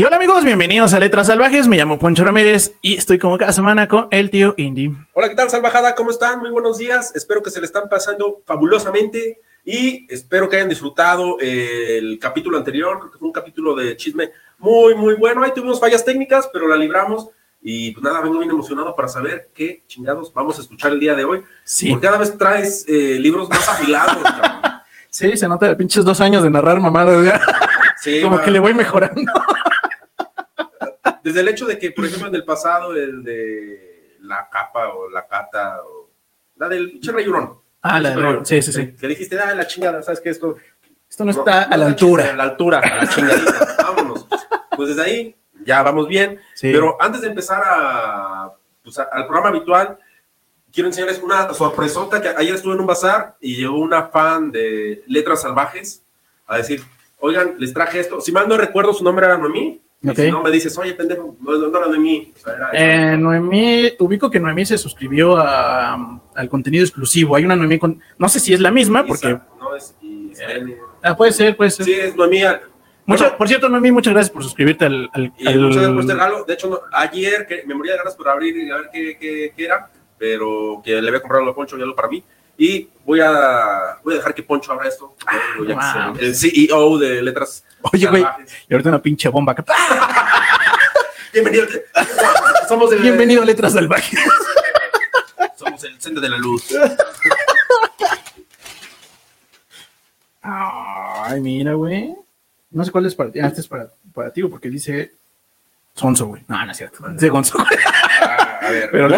Y hola amigos, bienvenidos a Letras Salvajes. Me llamo Poncho Ramírez y estoy como cada semana con el tío Indy. Hola, ¿qué tal, salvajada? ¿Cómo están? Muy buenos días. Espero que se le están pasando fabulosamente y espero que hayan disfrutado eh, el capítulo anterior. Creo que fue un capítulo de chisme muy, muy bueno. Ahí tuvimos fallas técnicas, pero la libramos. Y pues nada, vengo bien emocionado para saber qué chingados vamos a escuchar el día de hoy. Sí. Porque cada vez traes eh, libros más afilados. Sí, se nota de pinches dos años de narrar mamadas. ya. Sí, como va. que le voy mejorando. Desde el hecho de que, por ejemplo, en el pasado, el de la capa o la cata o la del pinche Rey Hurón. Ah, la de- sí, sí, sí. Que dijiste, ah, la chingada, ¿sabes qué? Esto Esto no está a la A altura. la altura, a la chingadita. Vámonos. Pues desde ahí ya vamos bien. Sí. Pero antes de empezar a, pues, a- al programa habitual, quiero enseñarles una sorpresota que ayer estuve en un bazar y llegó una fan de Letras Salvajes a decir, oigan, les traje esto. Si mal no recuerdo, su nombre era Noemí. Y Ok. si no, me dices, oye, pendejo, no, era Noemí. O sea, era- Eh, Noemí, ubico que Noemí se suscribió a- al contenido exclusivo. Hay una Noemí con. No sé si es la misma, porque. No es Isabel. Ah, puede ser, puede ser. Sí, es Noemí. Mucha- Bueno, por cierto, Noemí, muchas gracias por suscribirte al. al- Y al- muchas gracias por este regalo. De hecho, no- ayer que me moría de ganas por abrir y a ver qué, qué- qué era, pero que le había comprado a Poncho y algo para mí. Y voy a, voy a dejar que Poncho abra esto. Wow. es el, CEO de Letras Oye, güey, y ahorita una pinche bomba. Bienvenido. Somos el, Bienvenido a Letras Salvajes. Somos el centro de la luz. Ay, mira, güey. No sé cuál es para ti. Ah, este es para, para ti, porque dice Sonso, güey. No, no es cierto. Dice Gonzo. güey. A ver, Pero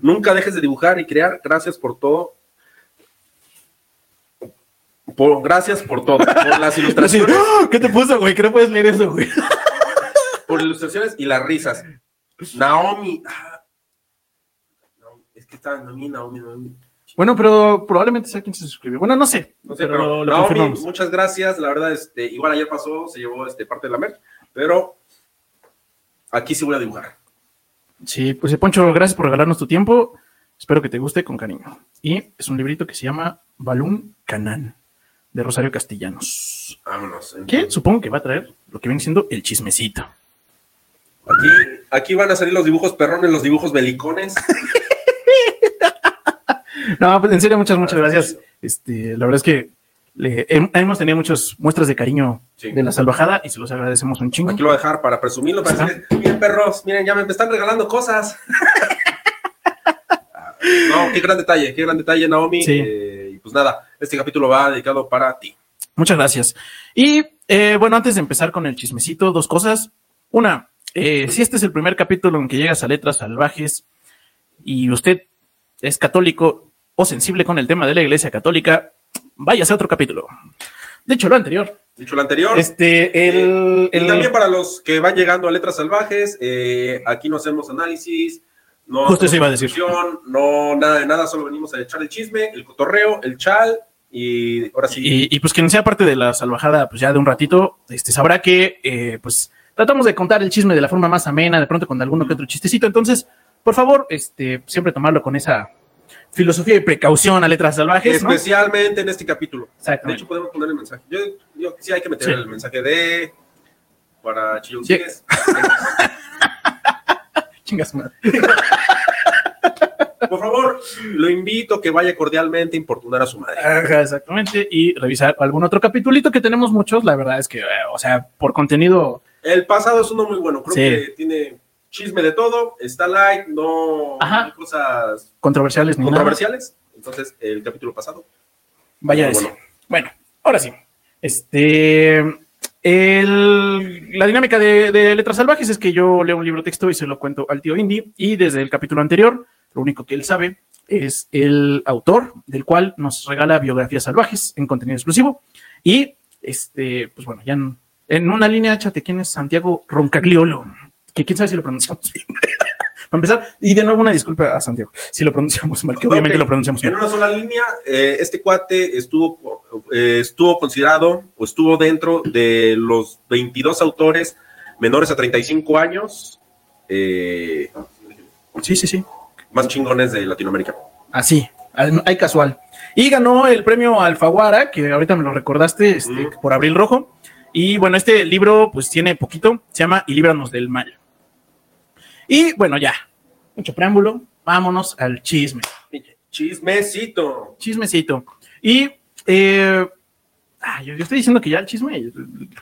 nunca dejes de dibujar y crear. Gracias por todo. Por, gracias por todo. Por las ilustraciones. ¡ah! ¿Qué te puso, güey? ¿Qué no puedes leer eso, güey? por ilustraciones y las risas. Naomi. ah, no, es que está Naomi, Naomi, Naomi. Bueno, pero probablemente sea quien se suscribió. Bueno, no sé. No sé, pero, pero, lo, lo Naomi, muchas gracias. La verdad, este, igual ayer pasó, se llevó este, parte de la merch, pero aquí sí voy a dibujar. Sí, pues Poncho, gracias por regalarnos tu tiempo. Espero que te guste con cariño. Y es un librito que se llama Balún Canán, de Rosario Castellanos. Vámonos. Que supongo que va a traer lo que viene siendo el chismecito. Aquí, aquí van a salir los dibujos perrones, los dibujos belicones. No, pues en serio, muchas, muchas gracias. Este, la verdad es que le- hemos tenido muchas muestras de cariño Sí. de la salvajada y se los agradecemos un chingo. Aquí lo voy a dejar para presumirlo. Para decirles, miren, perros, miren, ya me, están regalando cosas. no, qué gran detalle, qué gran detalle, Naomi. Sí. Eh, y pues nada, este capítulo va dedicado para ti. Muchas gracias. Y eh, bueno, antes de empezar con el chismecito, dos cosas. Una, eh, si este es el primer capítulo en que llegas a letras salvajes y usted es católico o sensible con el tema de la iglesia católica, váyase a otro capítulo. De hecho, lo anterior. Dicho lo anterior. Este, el, Y el- también para los que van llegando a Letras Salvajes, eh, aquí no hacemos análisis, no Justo hacemos iba a decir. no nada de nada, solo venimos a echar el chisme, el cotorreo, el chal y ahora sí. Y, y, pues quien sea parte de la salvajada, pues ya de un ratito, este, sabrá que eh, pues tratamos de contar el chisme de la forma más amena, de pronto con alguno que otro chistecito. Entonces, por favor, este, siempre tomarlo con esa filosofía y precaución a letras salvajes. ¿no? Especialmente en este capítulo. De hecho, podemos poner el mensaje. Yo que sí hay que meter Sí. el mensaje de para Sí. chilloncines. Chingas madre. Por favor, lo invito a que vaya cordialmente a importunar a su madre. Ajá, exactamente. Y revisar algún otro capitulito que tenemos muchos. La verdad es que, eh, o sea, por contenido. El pasado es uno muy bueno. Creo Sí. que tiene chisme de todo. Está light, no Ajá. hay cosas Controversiales ni nada. controversiales. Entonces, el capítulo pasado. Vaya bueno. Bueno, ahora sí. Este. el- la dinámica de, de Letras Salvajes es que yo leo un libro texto y se lo cuento al tío Indy. Y desde el capítulo anterior, lo único que él sabe es el autor, del cual nos regala biografías salvajes en contenido exclusivo. Y este, pues bueno, ya en, en una línea, échate quién es Santiago Roncagliolo. Que quién sabe si lo pronunciamos bien. Para empezar, y de nuevo una disculpa a Santiago, si lo pronunciamos mal, que obviamente lo pronunciamos En mal. una sola línea, eh, este cuate estuvo, eh, estuvo considerado o estuvo dentro de los 22 autores menores a 35 años eh, Sí, sí, sí. más chingones de Latinoamérica. Así, hay casual. Y ganó el premio Alfaguara, que ahorita me lo recordaste, este, Mm. por Abril Rojo. Y bueno, este libro pues tiene poquito, se llama Y líbranos del mal. Y bueno, ya, mucho preámbulo, vámonos al chisme. Chismecito. Chismecito. Y eh, ah, yo, yo estoy diciendo que ya el chisme,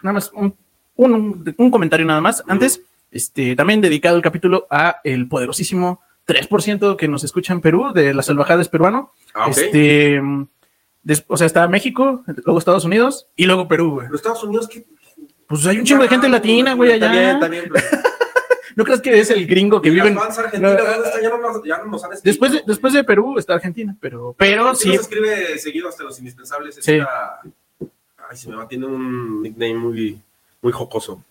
nada más un, un- un comentario nada más. Antes, este, también dedicado el capítulo a el poderosísimo 3% que nos escucha en Perú, de las salvajadas peruano. Ah. Este, des- o sea, está México, luego Estados Unidos y luego Perú, güey. Los Estados Unidos, ¿qué? Pues hay un chingo de gente latina, güey, allá. Pero- ¿No crees que es el gringo que ¿Y vive en... fans argentinas, ¿dónde? Ya no nos- ya no nos han escrito, Después de, después de Perú está Argentina, pero, pero Sí. sí, nos escribe seguido hasta los indispensables. Sí. Esta- Ay, se me va, tiene un nickname muy, muy jocoso.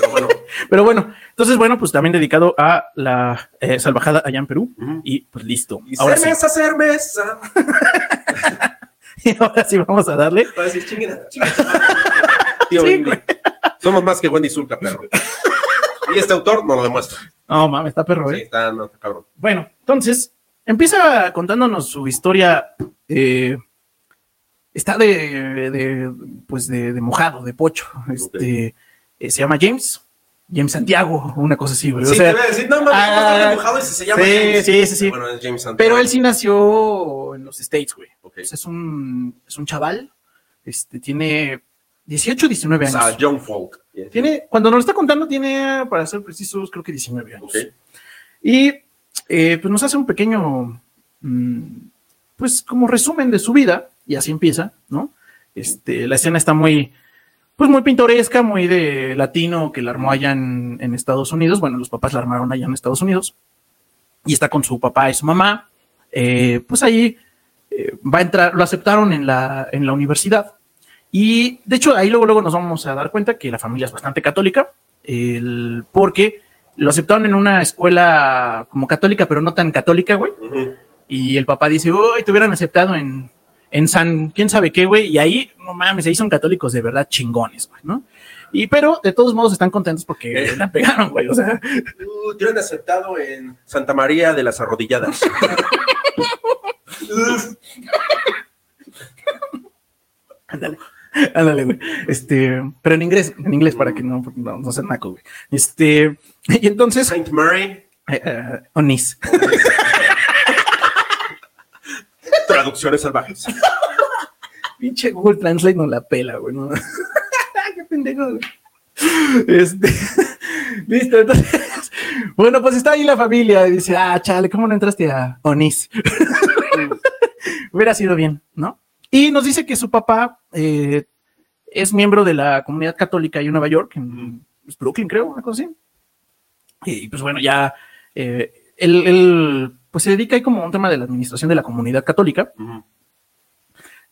Pero bueno, pero bueno, entonces bueno, pues también dedicado a la eh, salvajada allá en Perú y pues listo. y Ahora sí, cerveza, cerveza. ahora sí vamos a darle. Va a decir, Tío Sí. Somos más que Wendy Zulka, perro. Y este autor nos lo demuestra. No mames, está perro, Sí, eh. está, no, está cabrón. Bueno, entonces empieza contándonos su historia. eh, está de, de, pues de, de mojado, de pocho. Este eh, se llama James, James Santiago, una cosa así, güey. O Sí, sea, decir, no, ¿cómo ah, dibujado y se llama sí, James? sí, sí, sí. Bueno, es James Santiago. pero él sí nació en los States, güey. Ok. O sea, es un, es un chaval. Este tiene 18, 19 O años. sea, Young Folk. Tiene, cuando nos lo está contando, tiene, para ser precisos, creo que 19 años. Y eh, pues nos hace un pequeño, mm, pues como resumen de su vida, y así empieza, ¿no? Este, la escena está muy, pues muy pintoresca, muy de latino que la armó allá en, en Estados Unidos. Bueno, los papás la armaron allá en Estados Unidos. Y está con su papá y su mamá. Eh, pues ahí eh, va a entrar, lo aceptaron en la, en la universidad. Y de hecho, ahí luego, luego nos vamos a dar cuenta que la familia es bastante católica, el- porque lo aceptaron en una escuela como católica, pero no tan católica, güey. Y el papá dice, uy, te hubieran aceptado en, en San, quién sabe qué, güey. Y ahí, no mames, ahí son católicos de verdad chingones, güey, ¿no? Y pero de todos modos están contentos porque Eh. la pegaron, güey. O sea, Uh, te han aceptado en Santa María de las Arrodilladas. ándale, ándale, güey. Este, pero en inglés, en inglés para que no, no, no sea naco, güey. Este, y entonces, Saint Mary, eh, eh, Onis. traducciones salvajes. Pinche Google Translate no la pela, güey. ¿no? Qué pendejo, güey. Este, listo, entonces. Bueno, pues está ahí la familia y dice, ah, chale, ¿cómo no entraste a Onis? Hubiera sido bien, ¿no? Y nos dice que su papá eh, es miembro de la comunidad católica ahí en Nueva York, en pues, Brooklyn, creo, una cosa así. Y pues bueno, ya eh, él, él, pues se dedica ahí como a un tema de la administración de la comunidad católica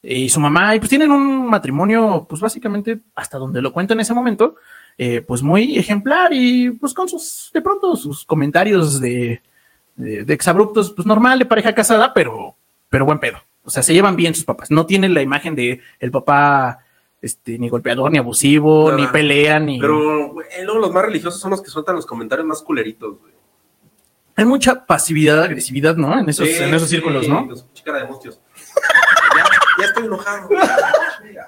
y su mamá, y pues tienen un matrimonio, pues básicamente, hasta donde lo cuenta en ese momento, eh, pues muy ejemplar y pues con sus, de pronto, sus comentarios de, de, de exabruptos, pues normal de pareja casada, pero, pero buen pedo. O sea, se llevan bien sus papás. No tienen la imagen de el papá, este, ni golpeador, ni abusivo, Nada. ni pelea, ni... Pero, güey, luego los más religiosos son los que sueltan los comentarios más culeritos, güey. Hay mucha pasividad, agresividad, ¿no? En esos, Sí, en esos sí, círculos, ¿no? los Chicara de mustios. ya, ya estoy enojado.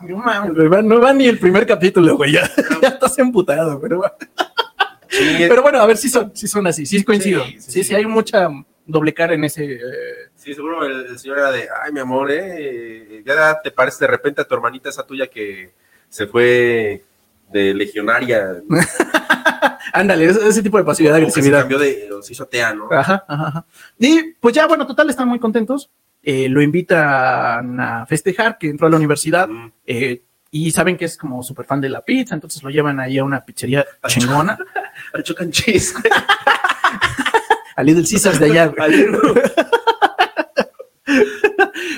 No güey, va- no va ni el primer capítulo, güey. Ya, ya estás emputado, pero. Sí, Pero bueno, a ver si son, si son así, sí coincido. Sí, sí. hay mucha doble cara en ese. eh, sí, seguro el, el señor era de, ay, mi amor, eh, ya te parece de repente a tu hermanita esa tuya que se fue de legionaria. ándale, ese, ese tipo de pasividad, que se agresividad. cambió de, se hizo atea, ¿no? Ajá, ajá, ajá. Y pues ya, bueno, total, están muy contentos. Eh, lo invitan a festejar que entró a la universidad. Mm. eh, y saben que es como súper fan de la pizza, entonces lo llevan ahí a una pizzería chingona, Al chocan cheese. A Little Caesars de allá. Al-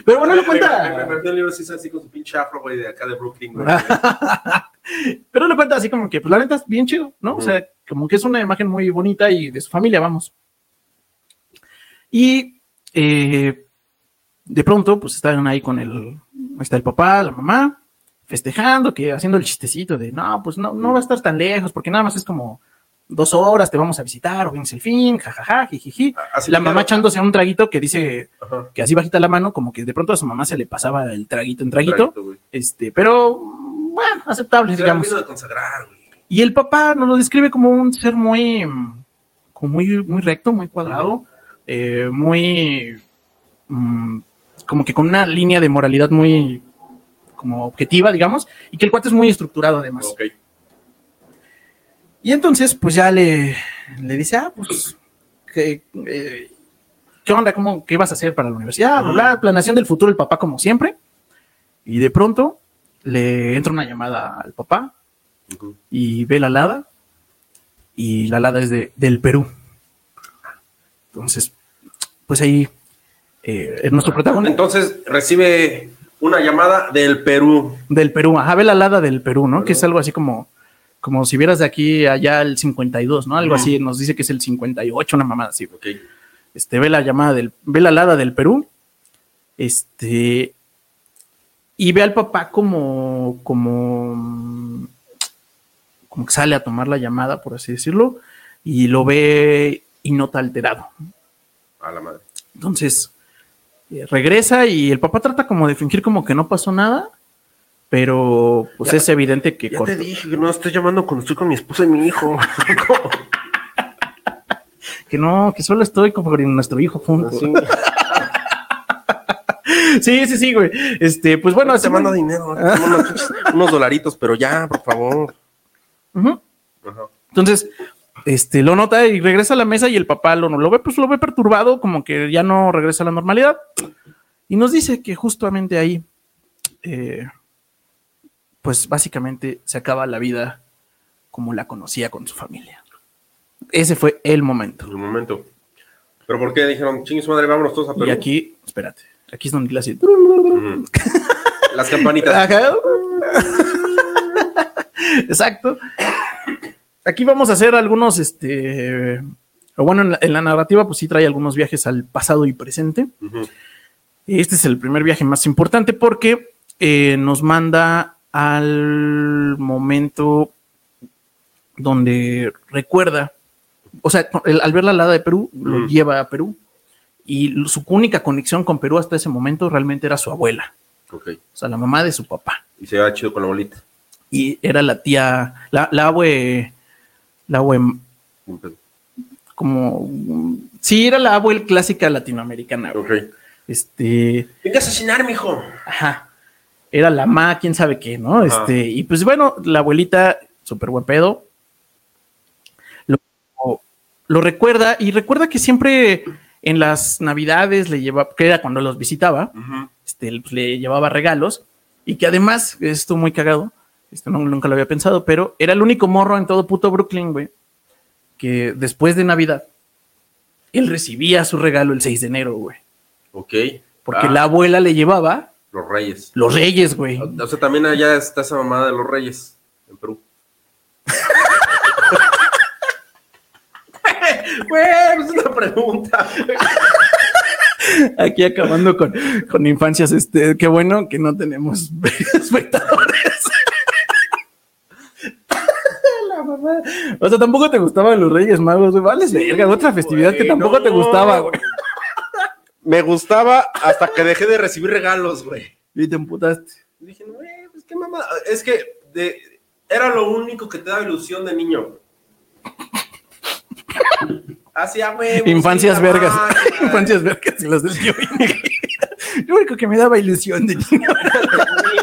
Pero bueno, lo Me- Me cuenta. perdió el libro sí, así con su pinche afro, güey, de acá de Brooklyn, güey. Pero lo cuenta así como que, pues la neta es bien chido, ¿no? O sea, como que es una imagen muy bonita y de su familia, vamos. Y eh, de pronto, pues están ahí con el, está el papá, la mamá, festejando, que haciendo el chistecito de, no, pues no, no va a estar tan lejos, porque nada más es como dos horas, te vamos a visitar, o vienes el fin, jajaja, jijiji. Así La que- mamá echándose un traguito que dice Ajá. que así bajita la mano, como que de pronto a su mamá se le pasaba el traguito en traguito. Este, pero bueno, aceptables, Se digamos. vino de consagrar, güey. Y el papá nos lo describe como un ser muy, como muy, muy recto, muy cuadrado, eh, muy, mm, como que con una línea de moralidad muy, como objetiva, digamos, y que el cuate es muy estructurado además. Ok. Y entonces, pues ya le, le dice, ah, pues, ¿qué, eh, ¿qué onda? ¿Cómo, ¿Qué vas a hacer para la universidad? Bla, planeación del futuro, el papá como siempre. Y de pronto le entra una llamada al papá y ve la alada y la alada es de, del Perú. Entonces, pues ahí eh, es nuestro protagonista Entonces recibe una llamada del Perú. del Perú, ajá, ve la alada del Perú, ¿no? Que es algo así como, como si vieras de aquí allá el 52, ¿no? Algo así, nos dice que es el 58, una mamada así. Ok. Este, ve la llamada del, ve la alada del Perú, este, y ve al papá como, como, como que sale a tomar la llamada, por así decirlo, y lo ve y nota alterado. A la madre. Entonces, eh, regresa y el papá trata como de fingir como que no pasó nada, pero pues Ya- es evidente que Ya te dije que no estoy llamando cuando estoy con mi esposa y mi hijo. que no, que solo estoy con nuestro hijo juntos. Sí, sí, sí, güey. Este, pues bueno, te mando dinero. unos, unos dolaritos, pero ya, por favor. Entonces, este, lo nota y regresa a la mesa y el papá lo, lo ve, pues lo ve perturbado, como que ya no regresa a la normalidad. Y nos dice que justamente ahí, eh, pues básicamente se acaba la vida como la conocía con su familia. Ese fue el momento. En un momento. ¿Pero por qué dijeron, chingue su madre, vámonos todos a Perú? Y aquí, espérate, aquí es donde le hace. Las campanitas. Ajá. Exacto. Aquí vamos a hacer algunos, este, bueno, en la, en la narrativa, pues sí trae algunos viajes al pasado y presente. Este es el primer viaje más importante porque eh, nos manda al momento donde recuerda, o sea, el- al ver la alada de Perú, lo Ujú. lleva a Perú y su única conexión con Perú hasta ese momento realmente era su abuela, Ok. o sea, la mamá de su papá. Y se va chido con la bolita. Y era la tía, la, la abue, la abue, como, sí, era la abue clásica latinoamericana. Este, Vengas a cenar, mijo. Ajá. Era la ma, quién sabe qué, ¿no? Ajá. Este, y pues bueno, la abuelita, súper buen pedo, lo, lo recuerda y recuerda que siempre en las navidades le llevaba, que era cuando los visitaba, este, pues, le llevaba regalos y que además, esto muy cagado, esto no- nunca lo había pensado, pero era el único morro en todo puto Brooklyn, güey, que después de Navidad, él recibía su regalo el 6 de enero, güey, Ok. porque Ah, la abuela le llevaba Los reyes. los reyes, güey. O sea, también allá está esa mamada de los reyes. En Perú. Güey, pues es una pregunta. Aquí acabando con, con infancias, este, qué bueno que no tenemos espectadores. La mamá. O sea, tampoco te gustaban los Reyes Magos, güey. Vales verga, otra festividad que tampoco te gustaba, güey. Me gustaba hasta que dejé de recibir regalos, güey. Y te emputaste. Dije, güey, pues qué mamada. Es que de- era lo único que te daba ilusión de niño. Hacía, güey. Infancias sí, la vergas. Infancias vergas y las del tío. Lo único que me daba ilusión de niño.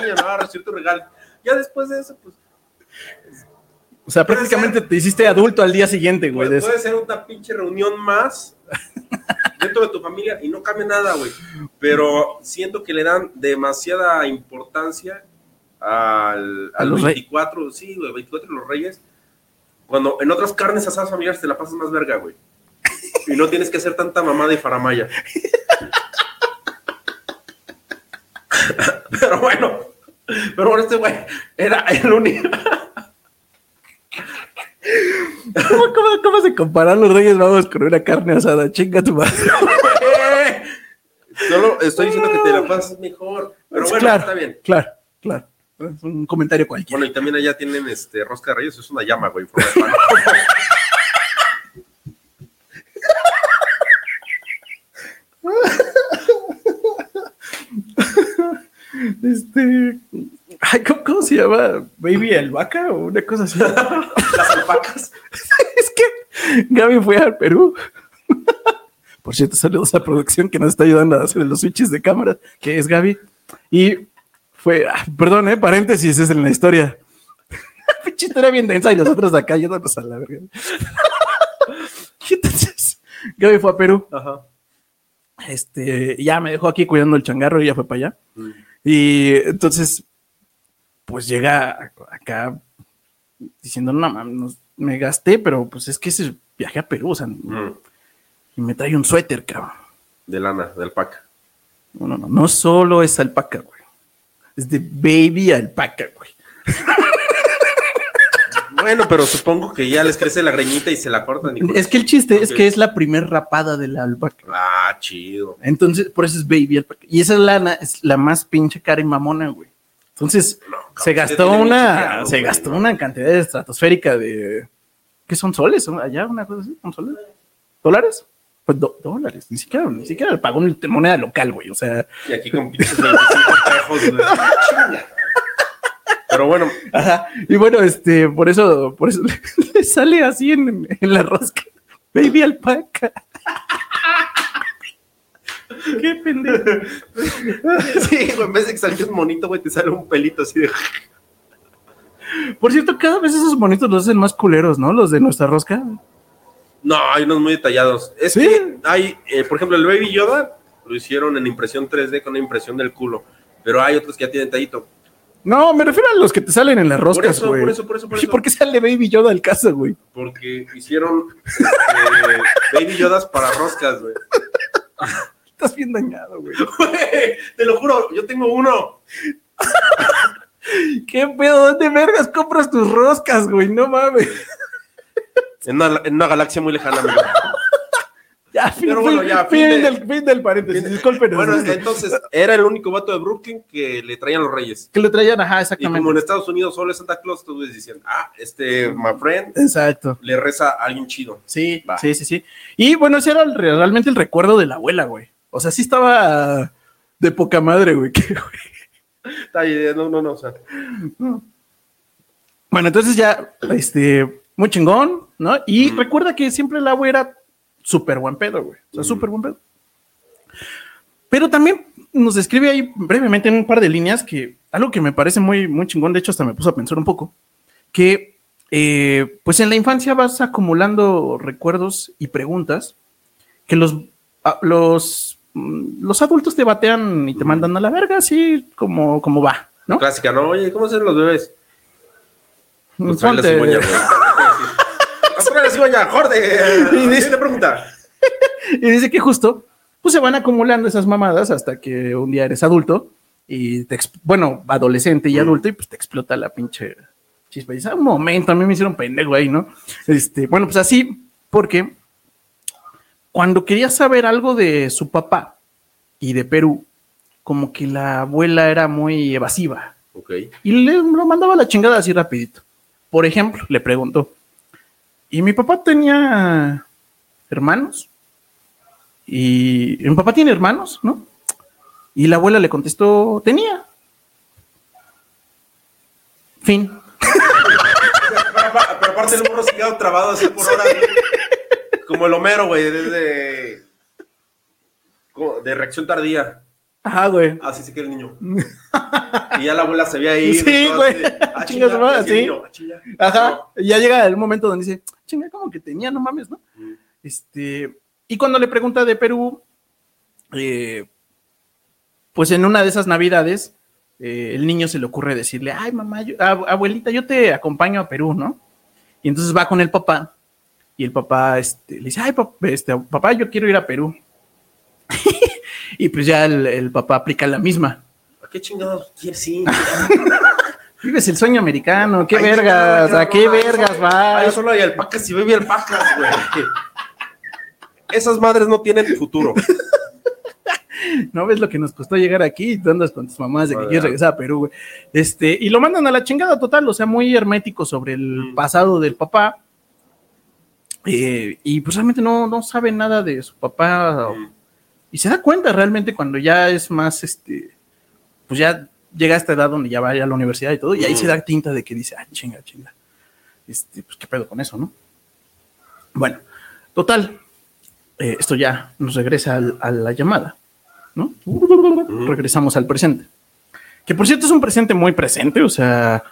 niño, no, recibir tu regalo. Ya después de eso, pues, O sea, prácticamente ser. te hiciste adulto al día siguiente, güey. puede, eso. puede ser una pinche reunión más dentro de tu familia y no cambia nada, güey. Pero siento que le dan demasiada importancia al, A al los rey- 24, sí, güey, 24 de los reyes. Cuando en otras carnes asadas familiares te la pasas más verga, güey. Y no tienes que hacer tanta mamada y faramaya. Pero bueno, pero bueno, este güey era el único. ¿Cómo, cómo, cómo se comparan los Reyes Magos con una carne asada? Chinga tu madre. Solo estoy diciendo que te la pasas mejor. Pero bueno, claro, está bien. Claro, claro. Es un comentario cualquiera. Bueno, y también allá tienen este rosca de reyes, es una llama, güey. Este, Ay, ¿cómo, cómo se llama? ¿Baby albahaca o una cosa así? Las alpacas. es que Gaby fue al Perú. Por cierto, saludos a producción que nos está ayudando a hacer los switches de cámara, que es Gaby. Y fue, ah, perdón, eh, paréntesis, es en la historia. Pinche historia bien densa y nosotros de acá yéndonos a la verga. Entonces, Gaby fue a Perú. Ajá. Este, ya me dejó aquí cuidando el changarro y ya fue para allá. Mm. Y entonces, pues llega acá diciendo, no mames, me gasté, pero pues es que ese viaje a Perú, o sea, Mm. y me trae un suéter, cabrón. De lana, de alpaca. No, no, no, no solo es alpaca, güey. Es de baby alpaca, güey. Bueno, pero supongo que ya les crece la greñita y se la cortan. y- Es que el chiste es que es la primer rapada de la alpaca. Ah, chido. Entonces, por eso es baby alpaca. Y esa lana es la más pinche cara y mamona, güey. Entonces, No, se gastó una, chequeado, se güey, gastó ¿no? una cantidad estratosférica de, ¿qué son soles? ¿Son allá una cosa así? ¿Son soles? ¿Dólares? Pues do- dólares, ni siquiera, ni siquiera le pagó en moneda local, güey. O sea, Y aquí con pinches 25 pejos, güey. Chinga. Pero bueno, ajá. Y bueno, este, por eso, por eso le sale así en, en la rosca. Baby alpaca. Qué pendejo. sí, güey, en vez de que salga un monito, güey, te sale un pelito así de. Por cierto, cada vez esos bonitos los hacen más culeros, ¿no? Los de nuestra rosca. No, hay unos muy detallados. Es ¿Sí? que hay, eh, por ejemplo, el Baby Yoda lo hicieron en impresión 3D con una impresión del culo. Pero hay otros que ya tienen tallito. No, me refiero a los que te salen en las roscas, güey. por eso, por eso, por ¿Y eso. por qué sale Baby Yoda al caso, güey? Porque hicieron este, Baby Yodas para roscas, güey. Estás bien dañado, güey. Güey, Te lo juro, yo tengo uno. ¿Qué pedo? ¿Dónde vergas compras tus roscas, güey? No mames. En una, en una galaxia muy lejana, amigo. Ya, fin, Pero bueno, ya, fin, fin de- del, fin del paréntesis. Discúlpenos. Bueno, entonces era el único vato de Brooklyn que le traían los reyes. que lo traían, ajá, Y exactamente. como en Estados Unidos solo es Santa Claus, tú diciendo, ah, este, my friend, Exacto. le reza a alguien chido. Sí, Va. sí, sí, sí. Y bueno, ese era el- realmente el recuerdo de la abuela, güey. O sea, sí estaba de poca madre, güey. que, güey. Está no, no, no, o sea. Bueno, entonces ya, este, muy chingón, ¿no? Y recuerda que siempre el agua era súper buen pedo, güey. O sea, súper buen pedo. Pero también nos describe ahí brevemente en un par de líneas que algo que me parece muy, muy chingón, de hecho hasta me puso a pensar un poco, que eh, pues en la infancia vas acumulando recuerdos y preguntas que los, a- los, los adultos te batean y te mandan a la verga, así como, como va, ¿no? Clásica, ¿no? Oye, ¿cómo hacen los bebés? Pues la cigüeña, güey. Pues trae la cigüeña, jorde. Siguiente pregunta. Y dice que justo, pues se van acumulando esas mamadas hasta que un día eres adulto y te, bueno, adolescente y Mm. adulto y pues te explota la pinche chispa. Y dice, "Ah, un momento, a mí me hicieron pendejo ahí, ¿no? Este, bueno, pues así, porque cuando quería saber algo de su papá y de Perú, como que la abuela era muy evasiva Ok. y le lo mandaba a la chingada así rapidito. Por ejemplo, le preguntó, ¿y mi papá tenía hermanos? Y mi papá tiene hermanos, ¿no? Y la abuela le contestó, tenía. Fin. Pero, apa- pero aparte el morro se quedó trabado así por horas. Como el Homero, güey, desde. De reacción tardía. Ajá, güey. Así se queda el niño. Y ya la abuela se veía ahí. Sí, güey. Ah, Chinga chinga, sí. niño, ah, chinga. Ajá. Y ya llega el momento donde dice, chinga, como que tenía, no mames, ¿no? Mm. Este, y cuando le pregunta de Perú, eh, pues en una de esas navidades, eh, el niño se le ocurre decirle, ay, mamá, yo- abuelita, yo te acompaño a Perú, ¿no? Y entonces va con el papá, y el papá este, le dice, ay, pap- este, papá, yo quiero ir a Perú. y pues ya el, el papá aplica la misma. ¿A qué chingados quieres ir? Vives el sueño americano, qué Ay, vergas, no, no, a qué vergas Ahí vas. solo hay alpacas y baby alpacas, güey. Esas madres no tienen futuro. No ves lo que nos costó llegar aquí tú andas con tus mamás de que quieres regresar a Perú, güey. Este, y lo mandan a la chingada total, o sea, muy hermético sobre el Mm. pasado del papá. Eh, y pues realmente no, no sabe nada de su papá. Mm. Y se da cuenta realmente cuando ya es más, este, pues ya llega a esta edad donde ya va a ir a la universidad y todo, y ahí Mm. se da tinta de que dice, ah, chinga, chinga. Este, pues qué pedo con eso, ¿no? Bueno, total. eh, esto ya nos regresa al- a la llamada, ¿no? Regresamos al presente. Que por cierto es un presente muy presente, o sea,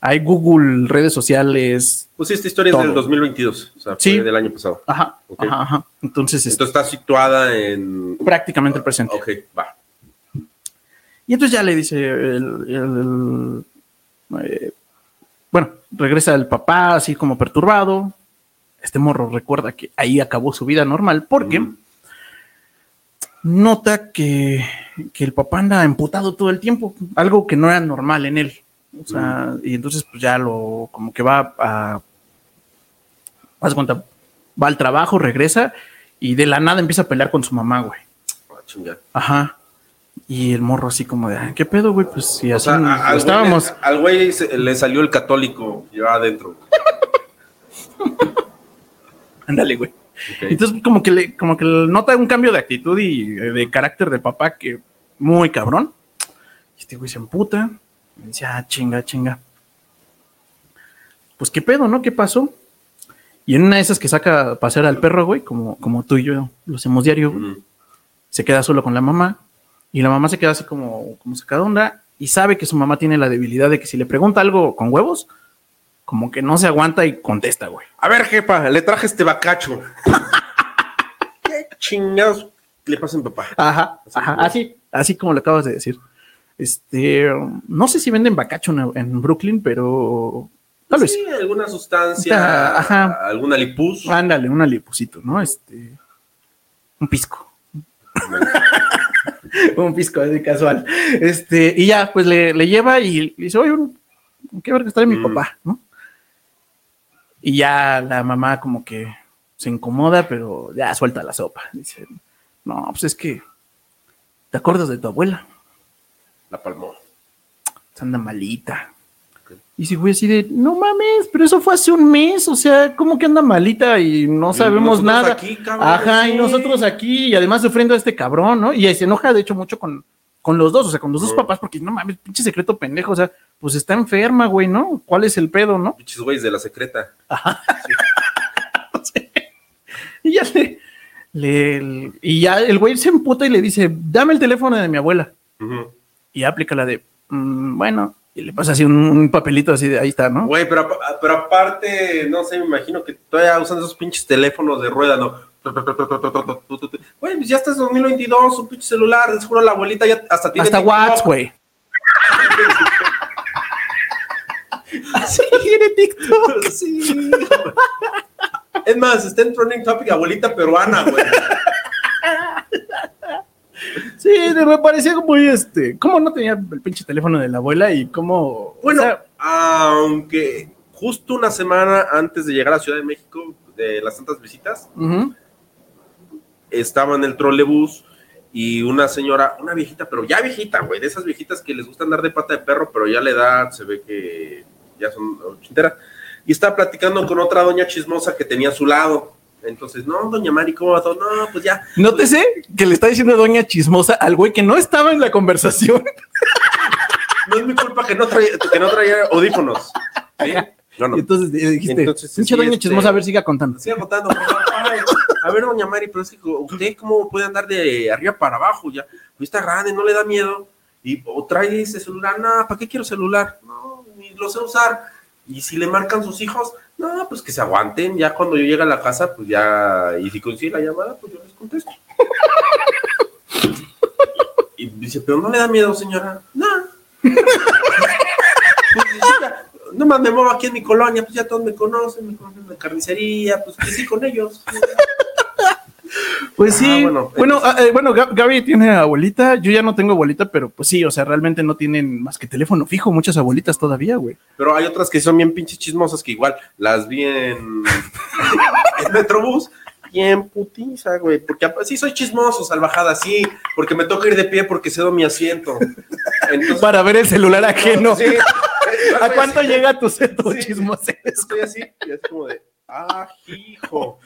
hay Google, redes sociales. Pues sí, esta historia es del 2022, o sea, fue Sí. del año pasado. Ajá, Ok. ajá, ajá. Entonces, es Entonces está situada en... prácticamente el presente. Ok, va. Y entonces ya le dice el, el- eh, bueno, regresa el papá así como perturbado. Este morro recuerda que ahí acabó su vida normal porque Mm. nota que, que el papá anda emputado todo el tiempo, algo que no era normal en él. O sea, y entonces pues ya lo, como que va a, haz cuenta, va al trabajo, regresa y de la nada empieza a pelear con su mamá, güey. Ah. Ajá. Y el morro así como de, "Ah, ¿qué pedo, güey? Pues si O así sea, a- al estábamos. güey, le- al güey se- le salió el católico ya adentro. Ándale, güey. Entonces, como que le, como que nota un cambio de actitud y eh, de carácter de papá que muy cabrón. Este güey se emputa. Y dice, ah, chinga, chinga. Pues qué pedo, ¿no? ¿Qué pasó? Y en una de esas que saca a pasear al perro, güey, como, como tú y yo lo hacemos diario, güey, Mm. se queda solo con la mamá. Y la mamá se queda así como, como sacada onda y sabe que su mamá tiene la debilidad de que si le pregunta algo con huevos, como que no se aguanta y contesta, güey. A ver, jefa, le traje este bacacho. ¿Qué chingados le pasa a mi papá? Ajá, Así ajá, así, así como lo acabas de decir. Este, no sé si venden bacacho en, en Brooklyn, pero tal vez. Sí, alguna sustancia, Ajá. alguna lipus. Ándale, un alipucito, ¿no? Este, un pisco. un pisco así casual. Este, y ya, pues le, le lleva y le dice, oye, ¿qué verga está de mi Mm. papá? ¿no? Y ya la mamá como que se incomoda, pero ya suelta la sopa. Dice, no, pues es que, ¿te acuerdas de tu abuela? La palmó. anda malita. Y si güey así de, no mames, pero eso fue hace un mes, o sea, ¿cómo que anda malita y no sabemos nosotros nada? aquí, cabrón, Ajá, y sí. nosotros aquí, y además sufriendo a este cabrón, ¿no? Y se enoja, de hecho, mucho con, con los dos, o sea, con los dos papás, porque no mames, pinche secreto pendejo, o sea, pues está enferma, güey, ¿no? ¿Cuál es el pedo, no? Pinches güeyes de la secreta. Y ya le, le- y ya el güey se emputa y le dice, dame el teléfono de mi abuela. Ujú. Y aplica la de, "Mm, bueno, y le pasa así un, un papelito así de, ahí está, ¿no? Güey, pero, pero aparte, no sé, me imagino que todavía usan esos pinches teléfonos de rueda, ¿no? Güey, pues ya estás en 2022, un pinche celular, de seguro la abuelita ya hasta tiene Hasta. WhatsApp, güey. Así tiene TikTok. Sí. Es más, está en trending topic abuelita peruana, güey. Sí, me parecía muy este. ¿Cómo no tenía el pinche teléfono de la abuela y cómo. Bueno, o sea, aunque justo una semana antes de llegar a Ciudad de México, de las tantas visitas, ujú, estaba en el trolebús y una señora, una viejita, pero ya viejita, güey, de esas viejitas que les gusta andar de pata de perro, pero ya la edad se ve que ya son ochenteras, y estaba platicando con otra doña chismosa que tenía a su lado. Entonces, no, doña Mari, ¿cómo va todo? No, pues ya. Nótese que le está diciendo doña chismosa al güey que no estaba en la conversación. No es mi culpa que no traía, que no traía audífonos. ¿sí? No, no. Entonces le dijiste, Entonces, pinche sí, doña este- chismosa, a ver, siga contando. Siga. Ay, A ver, doña Mari, pero es que usted cómo puede andar de arriba para abajo ya. Pues está grande, no le da miedo. Y o trae ese celular, no, ¿para qué quiero celular? No, ni lo sé usar. Y si le marcan sus hijos, no, pues que se aguanten. Ya cuando yo llegue a la casa, pues ya, y si coincide la llamada, pues yo les contesto. y dice, pero no le da miedo, señora. No. Pues, no más me muevo aquí en mi colonia, pues ya todos me conocen, me conocen de carnicería, pues sí con ellos. Pues sí, Ah, bueno, bueno, ah, eh, bueno, Gaby tiene abuelita, yo ya no tengo abuelita, pero pues sí, o sea, realmente no tienen más que teléfono fijo, muchas abuelitas todavía, güey. Pero hay otras que son bien pinches chismosas que igual las vi en, en Metrobús. Bien putiza, güey. Porque sí soy chismoso, salvajada, sí. Porque me toca ir de pie porque cedo mi asiento. Entonces, Para ver el celular ajeno. Sí. ¿A cuánto llega tu centro Sí. chismoso? Estoy así, y es como de, ah, hijo.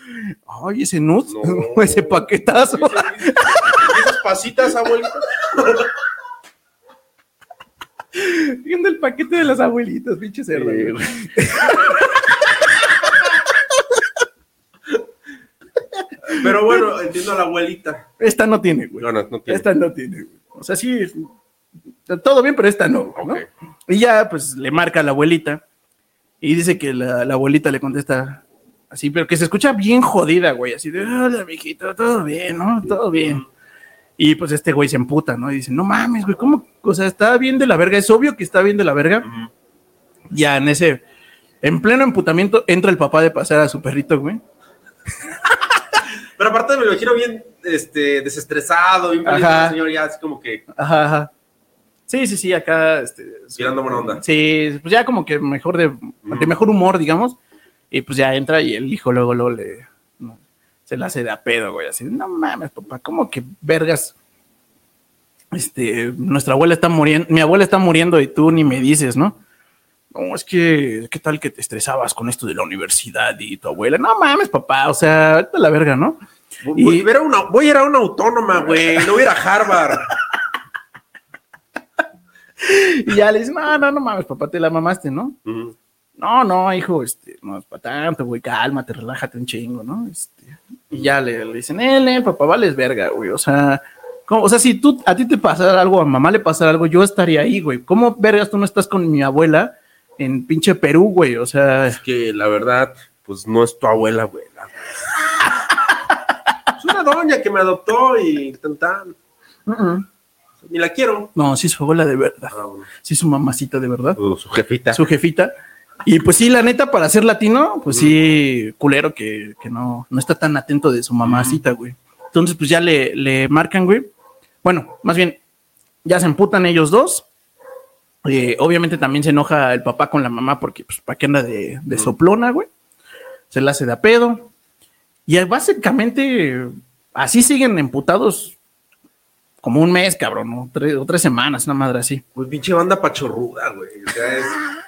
Ay, ese No. ese paquetazo. Y esas- y esas pasitas, abuelita. Viendo el paquete de las abuelitas, pinche cerdo. Sí, güey. Pero bueno, entiendo a la abuelita. Esta no tiene, güey. No, no, no tiene. Esta no tiene, güey. O sea, sí, todo bien, pero esta no, ¿no? Y ya, pues, le marca a la abuelita y dice que la, la abuelita le contesta así, pero que se escucha bien jodida, güey, así de, hola, mijito, todo bien, ¿no? Todo bien. Y pues este güey se emputa, ¿no? Y dice, no mames, güey, ¿cómo? O sea, está bien de la verga, es obvio que está bien de la verga. Ya en ese, en pleno emputamiento, entra el papá de pasar a su perrito, güey. Pero aparte me lo imagino bien este, desestresado, bien feliz, Ajá. el señor ya así como que Ajá, ajá. Sí, sí, sí, acá. Este, tirando buena onda. Sí, pues ya como que mejor de, de mejor humor, digamos. Y pues ya entra y el hijo luego, luego le. no, se la hace de a pedo, güey. Así, no mames, papá, ¿cómo que vergas? Este, nuestra abuela está muriendo, mi abuela está muriendo y tú ni me dices, ¿no? No, es que, ¿qué tal que te estresabas con esto de la universidad y tu abuela? No mames, papá, o sea, vete a la verga, ¿no? Voy, Y- voy a una, voy a ir a una autónoma, güey. No voy a ir a Harvard. Y ya le dices, no, no, no mames, papá, te la mamaste, ¿no? No, no, hijo, este, no es para tanto, güey, cálmate, relájate un chingo, ¿no? Este, y ya le, le dicen, eh, eh, papá, vales verga, güey, o sea, ¿cómo? o sea, si tú, a ti te pasara algo, a mamá le pasara algo, yo estaría ahí, güey, ¿cómo vergas tú no estás con mi abuela en pinche Perú, güey? O sea, Es que la verdad, pues no es tu abuela, güey. Es una doña que me adoptó y tan tan. uh-uh. Ni la quiero. no, sí es su abuela de verdad, Ah, bueno. sí es su mamacita de verdad, su jefita. su jefita. Y pues sí, la neta, para ser latino, pues sí, culero que, que no, no está tan atento de su mamacita, güey. Entonces, pues ya le, le marcan, güey. Bueno, más bien, ya se emputan ellos dos. Eh, obviamente también se enoja el papá con la mamá porque, pues, ¿para qué anda de, de soplona, güey? Se la hace de a pedo. Y básicamente, así siguen emputados como un mes, cabrón, ¿no? Tres, o tres semanas, una madre así. Pues pinche banda pachorruda, güey. O sea, es-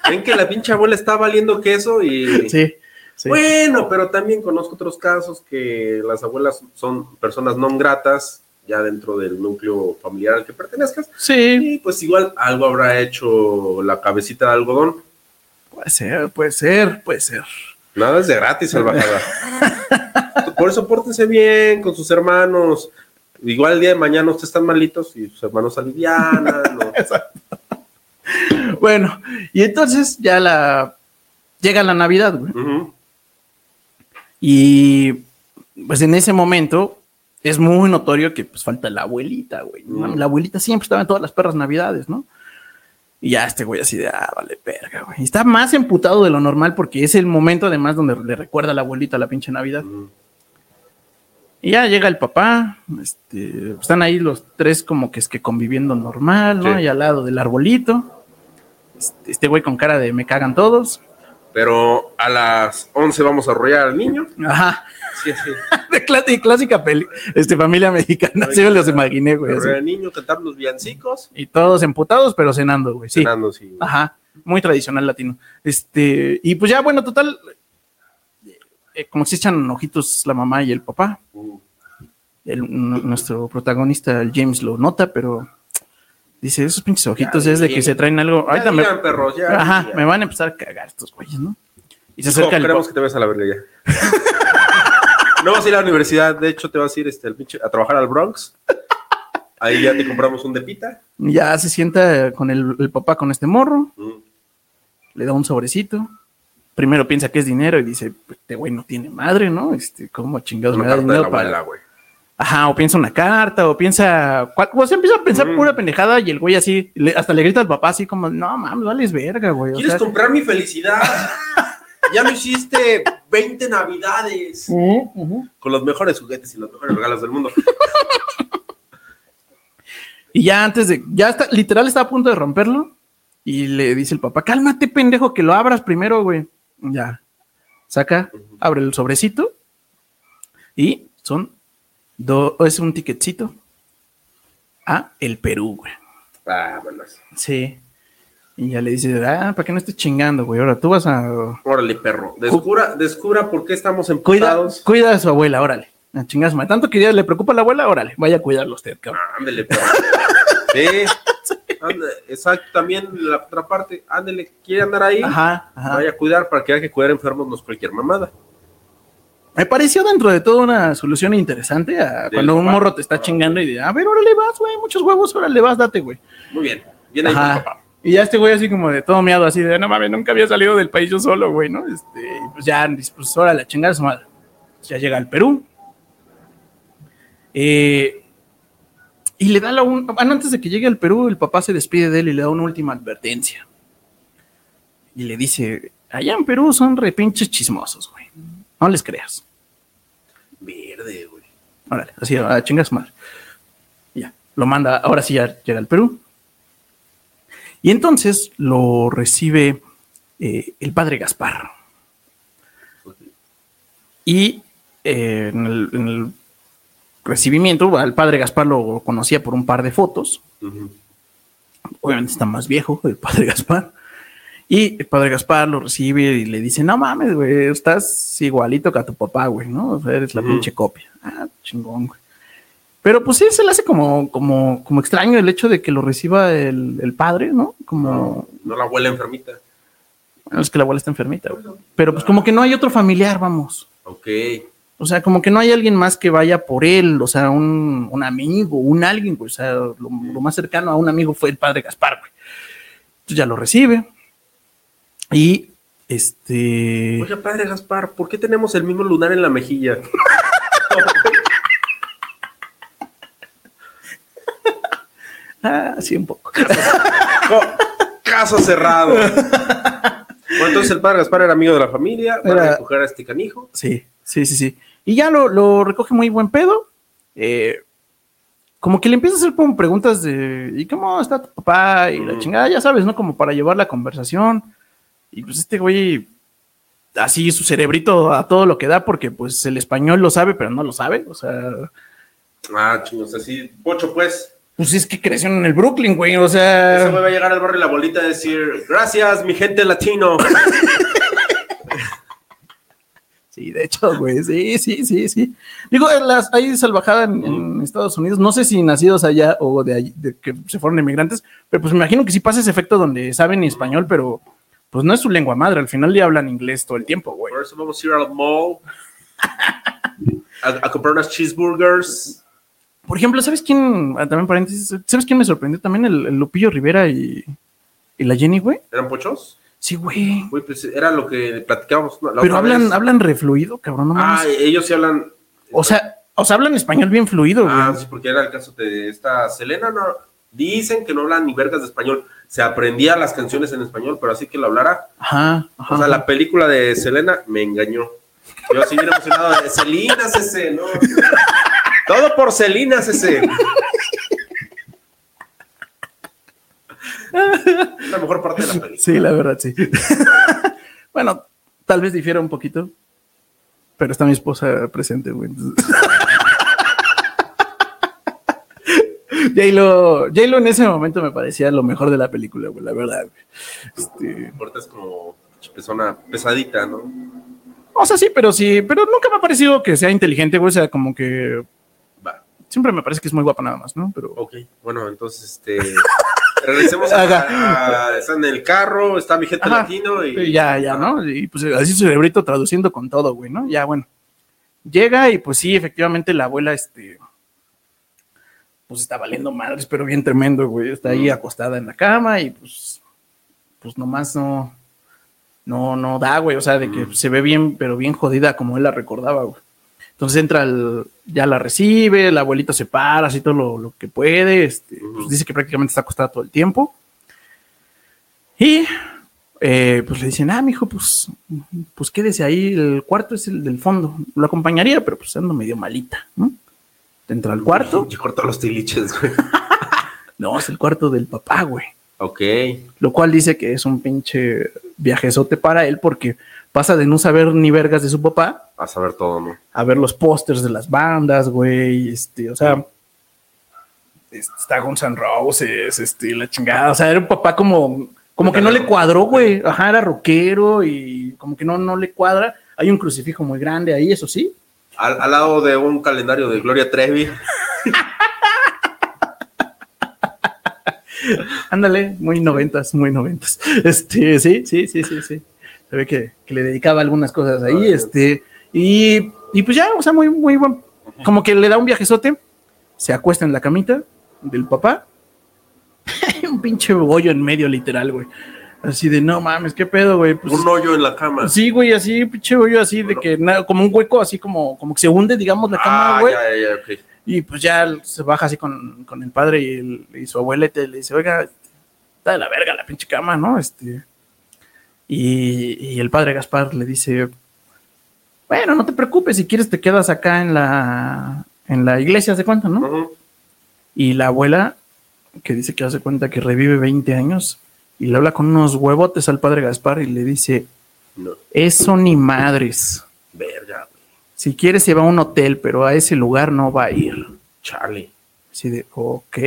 ven que la pinche abuela está valiendo queso y. Sí, sí. Bueno, pero también conozco otros casos que las abuelas son personas no gratas ya dentro del núcleo familiar al que pertenezcas. Sí, Y pues igual algo habrá hecho la cabecita de algodón. puede ser, puede ser, puede ser. Nada es de gratis, salvajada. Por eso pórtense bien con sus hermanos. Igual el día de mañana ustedes están malitos y sus hermanos alivianan. ¿no? Bueno, y entonces ya la llega la Navidad, güey. Y pues en ese momento es muy notorio que pues falta la abuelita, güey. La abuelita siempre estaba en todas las perras navidades, ¿no? Y ya este güey así de, ah, vale, verga, güey. Y está más emputado de lo normal porque es el momento además donde le recuerda a la abuelita la pinche Navidad. Y ya llega el papá, este, están ahí los tres como que es que conviviendo normal, ¿no? Sí. Y al lado del arbolito. Este, este güey con cara de me cagan todos. Pero a las 11 vamos a arrollar al niño. Ajá. Sí, sí. De clá- clásica peli, este, familia mexicana, sí me los imaginé, güey. Arrollar al niño, cantar los villancicos. Y todos emputados, pero cenando, güey. Sí. Cenando, sí. Ajá. Muy tradicional latino. Este, y pues ya, bueno, total. Eh, como se echan ojitos la mamá y el papá. El- nuestro protagonista, el James, lo nota, pero dice: Esos pinches ojitos Ya es de que se traen algo. Ya me, digan, perros, ya ajá, me van a empezar a cagar estos güeyes, ¿no? Y se Hijo, acerca el queremos que te vayas a la verga ya. no vas a ir a la universidad, de hecho te vas a ir este, pinche- a trabajar al Bronx. Ahí ya te compramos un depita. Ya se sienta con el, el papá con este morro. Ujú. le da un sobrecito. Primero piensa que es dinero y dice, este güey no tiene madre, ¿no? Este, ¿cómo chingados Una me da carta de la dinero para...? abuela, güey. Ajá, o piensa una carta, o piensa... O sea, empieza a pensar Mm. pura pendejada y el güey así, le- hasta le grita al papá así como, no mames, vales verga, güey. O ¿Quieres sea, comprar mi felicidad? ya me hiciste 20 navidades. Con los mejores juguetes y los mejores regalos del mundo. Y ya antes de, ya está, literal está a punto de romperlo y le dice el papá, cálmate pendejo, que lo abras primero, güey. Ya, saca, abre el sobrecito y son dos, es un ticketcito a el Perú, güey. Vámonos. Sí. Y ya le dice, ah, ¿para qué no estés chingando, güey? Ahora tú vas a... Órale, perro. Descubra, descubra por qué estamos Cuida, emputados. cuida a su abuela, órale. A chingas, tanto que ya le preocupa a la abuela, órale, vaya a cuidarlo usted, cabrón. Ándele, perro. Sí. Exacto, también la otra parte, ándele, quiere andar ahí, Ajá, ajá. vaya a cuidar para que haya que cuidar enfermos, no es cualquier mamada. Me pareció dentro de todo una solución interesante a cuando un morro te está chingando y de, a ver, órale vas, güey, muchos huevos, órale vas, date, güey. Muy bien, bien ahí, papá. Y ya este güey así como de todo miado, así de, no mames, nunca había salido del país yo solo, güey, ¿no? Este, y pues ya, dice, pues órale, a chingar a su madre. Ya llega al Perú. Eh, y le da la un... ah, Antes de que llegue al Perú, el papá se despide de él y le da una última advertencia. Y le dice, allá en Perú son repinches chismosos, güey. No les creas. Verde, güey. Órale, así, a chingar a su madre. Y Ya, lo manda, ahora sí ya llega al Perú. Y entonces lo recibe eh, el padre Gaspar. Y eh, en, el, en el recibimiento, al padre Gaspar lo conocía por un par de fotos. Obviamente está más viejo el padre Gaspar. Y el padre Gaspar lo recibe y le dice, no mames, güey, estás igualito que a tu papá, güey, ¿no? O sea, eres la Ujú. pinche copia. Ah, chingón, güey. Pero pues sí, se le hace como, como, como extraño el hecho de que lo reciba el, el padre, ¿no? Como, No, no la abuela enfermita. bueno, es que la abuela está enfermita, güey. Pero pues como que no hay otro familiar, vamos. Ok. O sea, como que no hay alguien más que vaya por él, o sea, un, un amigo, un alguien, güey. O sea, lo, lo más cercano a un amigo fue el padre Gaspar, güey. Entonces ya lo recibe. Y este. Oiga, padre Gaspar, ¿por qué tenemos el mismo lunar en la mejilla? Ah, sí, un poco. Co- Caso cerrado. Bueno, entonces el padre Gaspar era amigo de la familia, va Era- a recoger a este canijo. Sí, sí, sí, sí. Y ya lo, lo recoge muy buen pedo. Eh, como que le empieza a hacer como preguntas de ¿y cómo está tu papá? Y la Mm. chingada, ya sabes, ¿no? Como para llevar la conversación. Y pues este güey, así su cerebrito a todo lo que da, porque pues el español lo sabe, pero no lo sabe. O sea, Ah, chingos, así. Pocho, pues. pues es que creció en el Brooklyn, güey. O Ese sea, güey va a llegar al barrio la bolita a decir, gracias, mi gente latino. Sí, de hecho, güey, sí, sí, sí, sí. Digo, las, hay salvajada en, en Estados Unidos, no sé si nacidos allá o de, allí- de que se fueron inmigrantes, pero pues me imagino que sí pasa ese efecto donde saben español, pero pues no es su lengua madre, al final le hablan inglés todo el tiempo, güey. Por eso vamos a ir al mall a, a comprar unas cheeseburgers. Por ejemplo, ¿sabes quién? ah, También paréntesis, ¿sabes quién me sorprendió también? El, el Lupillo Rivera y, y la Jenny, güey. ¿Eran pochos? Sí, güey. Güey, pues era lo que platicábamos. Pero hablan, vez. hablan refluido, cabrón, no Ah, ellos sí hablan. O sea, o sea, hablan español bien fluido, güey. Ah, sí, porque era el caso de esta Selena, no, dicen que no hablan ni vergas de español. Se aprendía las canciones en español, pero así que lo hablara. Ajá, ajá. O sea, la película de Selena me engañó. Yo así bien emocionado de Selena CC, ¿no? Todo por Selena CC. Es la mejor parte de la película. Sí, la verdad, sí. bueno, tal vez difiera un poquito, pero está mi esposa presente, güey. J-Lo, J-Lo en ese momento me parecía lo mejor de la película, güey, la verdad. Este, Ahorita es como persona pesadita, ¿no? o sea, sí, pero sí, pero nunca me ha parecido que sea inteligente, güey, o sea, como que Va, siempre me parece que es muy guapa nada más, ¿no? Pero ok. Bueno, entonces, este. Regresemos a, a- Está en el carro, está mi gente Ajá. latino y. Ya, ya, ¿no? Y pues así su cerebrito traduciendo con todo, güey, ¿no? Ya, bueno. Llega y pues sí, efectivamente la abuela, este, pues está valiendo madres, pero bien tremendo, güey. Está ahí acostada en la cama y pues, pues nomás no, no, no da, güey. O sea, de que se ve bien, pero bien jodida como él la recordaba, güey. Entonces entra, el, ya la recibe, la abuelita se para, así todo lo, lo que puede. Este, pues dice que prácticamente está acostada todo el tiempo. Y eh, pues le dicen, ah, mijo, pues, pues quédese ahí, el cuarto es el del fondo. Lo acompañaría, pero pues ando medio malita, ¿no? Entra al cuarto. Yo corto los tiliches, güey. No, es el cuarto del papá, güey. Ok. Lo cual dice que es un pinche viajezote para él porque pasa de no saber ni vergas de su papá A saber todo, ¿no? a ver los pósters de las bandas, güey, este, o sea, está Guns N' Roses, este, la chingada, o sea, era un papá como, como que no le cuadró, güey, ajá, era rockero y como que no, no le cuadra, hay un crucifijo muy grande ahí, eso sí, Al, al lado de un calendario de Gloria Trevi. Ándale, muy noventas, muy noventas. Este, sí, sí, sí, sí, sí. Se ve que, que le dedicaba algunas cosas ahí, Ah, este, y, y pues ya, o sea, muy, muy buen, como que le da un viajezote, se acuesta en la camita del papá, un pinche bollo en medio, literal, güey. Así de, no mames, qué pedo, güey. Pues, Un hoyo en la cama. sí, güey, así, pinche bollo así de que, na- como un hueco, así como, como que se hunde, digamos, la cama, ah, güey. ya, ya, ya, ok. Y pues ya se baja así con, con el padre y, el- y su abuelita y le dice, oiga, está de la verga la pinche cama, ¿no? Este. Y, y el padre Gaspar le dice, bueno, no te preocupes, si quieres te quedas acá en la, en la iglesia, ¿se cuenta, no? Y la abuela, que dice que hace cuenta que revive 20 años, y le habla con unos huevotes al padre Gaspar y le dice, No, eso ni madres. verga, güey. Si quieres se va a un hotel, pero a ese lugar no va a ir. Charlie. Así de, ok.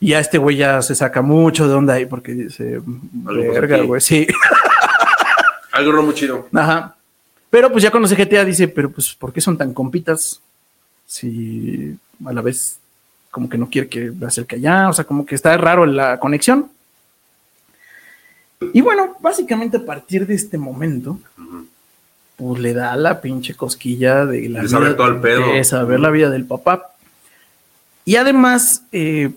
Y ya este güey ya se saca mucho de onda ahí porque dice, verga, güey, sí. Algo no muy chido. Ajá. Pero pues ya cuando jetea dice, pero pues, ¿por qué son tan compitas? Si a la vez como que no quiere que me acerque allá, o sea, como que está raro la conexión. Y bueno, básicamente a partir de este momento, pues le da la pinche cosquilla de la De saber todo el pedo. de saber la vida del papá. Y además, eh,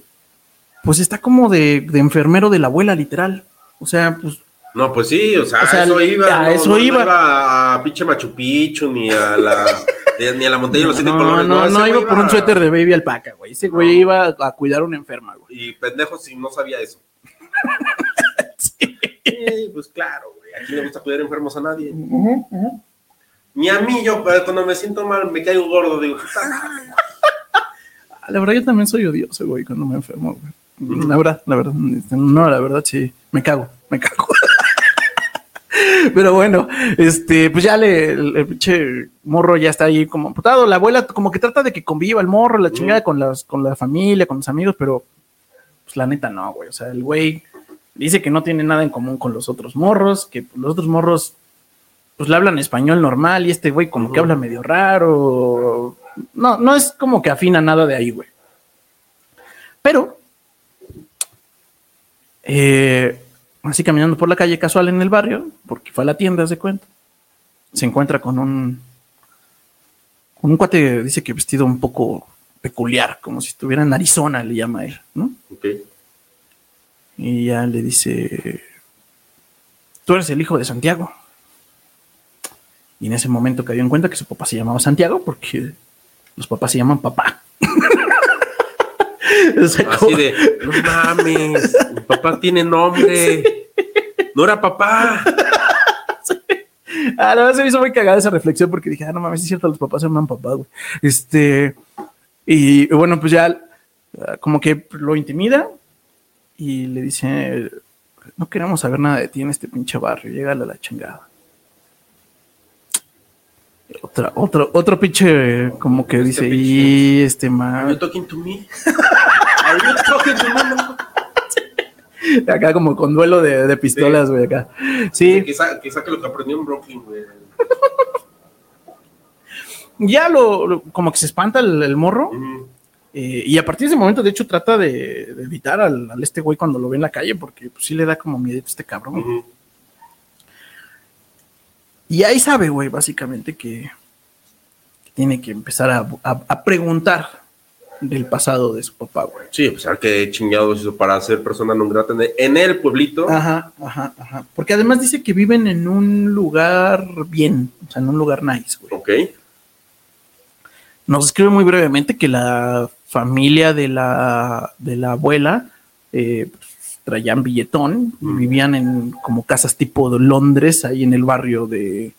pues está como de, de enfermero de la abuela, literal. O sea, pues No, pues sí, o sea, O sea, eso iba. a no, eso no, no iba. a pinche Machu Picchu, ni a la, ni a la montaña de los siete no, colores. no, no iba por un suéter de baby alpaca, güey. Ese güey No. iba a cuidar a una enferma, güey. Y pendejo si no sabía eso. Sí. Sí, pues claro, güey. Aquí le gusta cuidar enfermos a nadie. Ni a mí, yo cuando me siento mal me caigo gordo, digo, "Puta, Ah, La verdad, yo también soy odioso, güey, cuando me enfermo, güey. La verdad, la verdad. No, la verdad, sí. Me cago, me cago. Pero bueno, este, pues ya le, el, pinche morro ya está ahí como amputado. La abuela como que trata de que conviva el morro, la chingada con las, con la familia, con los amigos, pero pues la neta no, güey. O sea, el güey dice que no tiene nada en común con los otros morros, que los otros morros pues le hablan español normal y este güey como que habla medio raro. No, no es como que afina nada de ahí, güey. Pero, eh, así caminando por la calle casual en el barrio, porque fue a la tienda, se cuenta, se encuentra con un, con un cuate, dice que vestido un poco peculiar, como si estuviera en Arizona, le llama él, ¿no? Ok. Y ya le dice, tú eres el hijo de Santiago. Y en ese momento cayó en cuenta que su papá se llamaba Santiago porque los papás se llaman papá. O sea, Así como- de, no mames, mi papá tiene nombre. No era papá. Ah, la verdad se me hizo muy cagada esa reflexión porque dije, ah, no mames, sí es cierto, los papás se llaman papá, güey. Este, y bueno, pues ya ah, como que lo intimida y le dice, no queremos saber nada de ti en este pinche barrio, llégale a la chingada. Otra, otro, otro pinche como que Este dice, pinche- y este Are you man, talking to me? Acá como con duelo de, de pistolas, güey, acá. Sí, Que, sa- que saque lo que aprendió en Brooklyn, güey. ya lo, lo- como que se espanta el- el morro. Eh, y a partir de ese momento, de hecho, trata de, de evitar al, al este güey cuando lo ve en la calle, porque pues, sí le da como miedo a este cabrón. Y ahí sabe, güey, básicamente que, que tiene que empezar a, a- a preguntar del pasado de su papá, güey. Sí, pues a qué chingados hizo para ser persona non grata en el- pueblito. Ajá, ajá, ajá. Porque además dice que viven en un lugar bien, o sea, en un lugar nice, güey. Ok. Nos escribe muy brevemente que la familia de la, de la abuela eh, pues, traían billetón, y Mm. vivían en como casas tipo de Londres, ahí en el barrio de...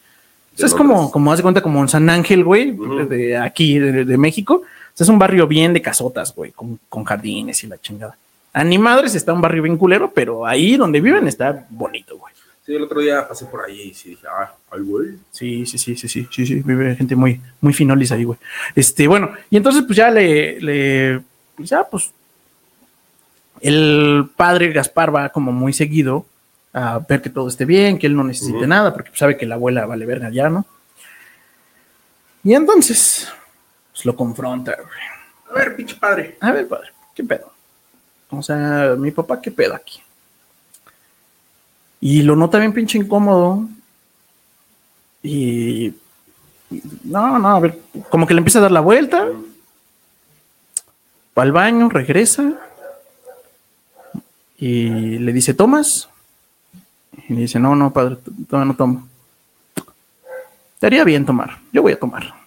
o sea, es como, como hace cuenta, como en San Ángel, güey, de aquí, de, de México. Sea, es un barrio bien de casotas, güey, con, con jardines y la chingada. A ni madres está un barrio bien culero, pero ahí donde viven está bonito, güey. Sí, el otro día pasé por ahí y sí dije, ah, ay, güey. Sí, sí, sí, sí, sí, sí, sí, vive gente muy, muy finolis ahí, güey. Este, bueno, y entonces pues ya le, le, pues ya pues, el padre Gaspar va como muy seguido a ver que todo esté bien, que él no necesite nada, porque sabe que la abuela vale verga ya, ¿no? Y entonces, pues lo confronta, güey. A ver, pinche padre. A ver, padre, ¿qué pedo? O sea, mi papá, ¿qué pedo aquí? Y lo nota bien pinche incómodo. Y. No, no, a ver, como que le empieza a dar la vuelta. Va al baño, regresa. Y le dice, ¿tomas? Y le dice, no, no, padre, todavía no tomo. Te haría bien tomar. Yo voy a tomar.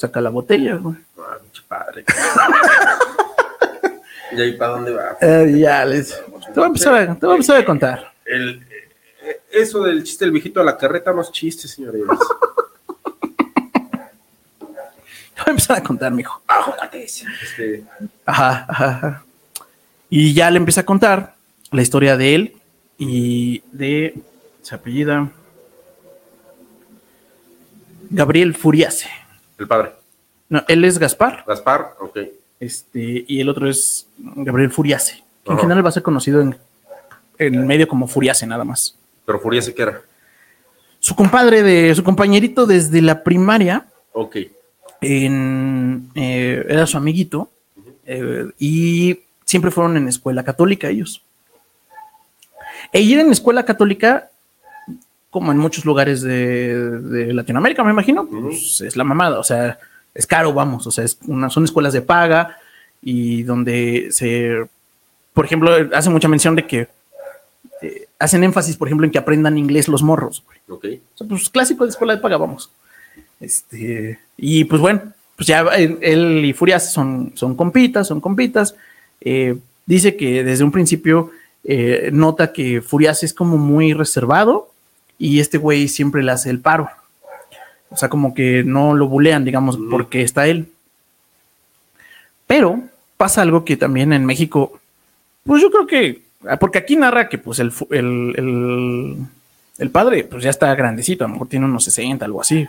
Saca la botella, güey. Ah, pinche padre. ¿Y ahí para dónde va? Eh, ya, les. Te voy a empezar a, te voy a, empezar a contar. El, eh, eso del chiste del viejito a la carreta no es chiste, señores. Te voy a empezar a contar, mijo. Este, Ajá, ajá, ajá. Y ya le empieza a contar la historia de él y de se apellida Gabriel Furiase. El padre. No, él es Gaspar, Gaspar, ok. este, y el otro es Gabriel Furiase, que en general va a ser conocido en, en el medio como Furiase nada más. Pero Furiase que era. Su compadre de su compañerito desde la primaria Ok. en, eh, era su amiguito eh, y siempre fueron en escuela católica ellos. E ir en escuela católica, como en muchos lugares de, de Latinoamérica, me imagino, pues es la mamada, o sea, es caro, vamos, o sea, es una, son escuelas de paga y donde se, por ejemplo, hace mucha mención de que eh, hacen énfasis, por ejemplo, en que aprendan inglés los morros. güey. Ok. O sea, pues clásico de escuela de paga, vamos. Este, y pues bueno, pues ya él, él y Furias son, son compitas, son compitas. Eh, dice que desde un principio eh, nota que Furias es como muy reservado y este güey siempre le hace el paro. O sea, como que no lo bulean, digamos, Mm. porque está él. Pero pasa algo que también en México, pues yo creo que, ah, porque aquí narra que pues el, el, el padre pues ya está grandecito, a lo mejor tiene unos 60, algo así.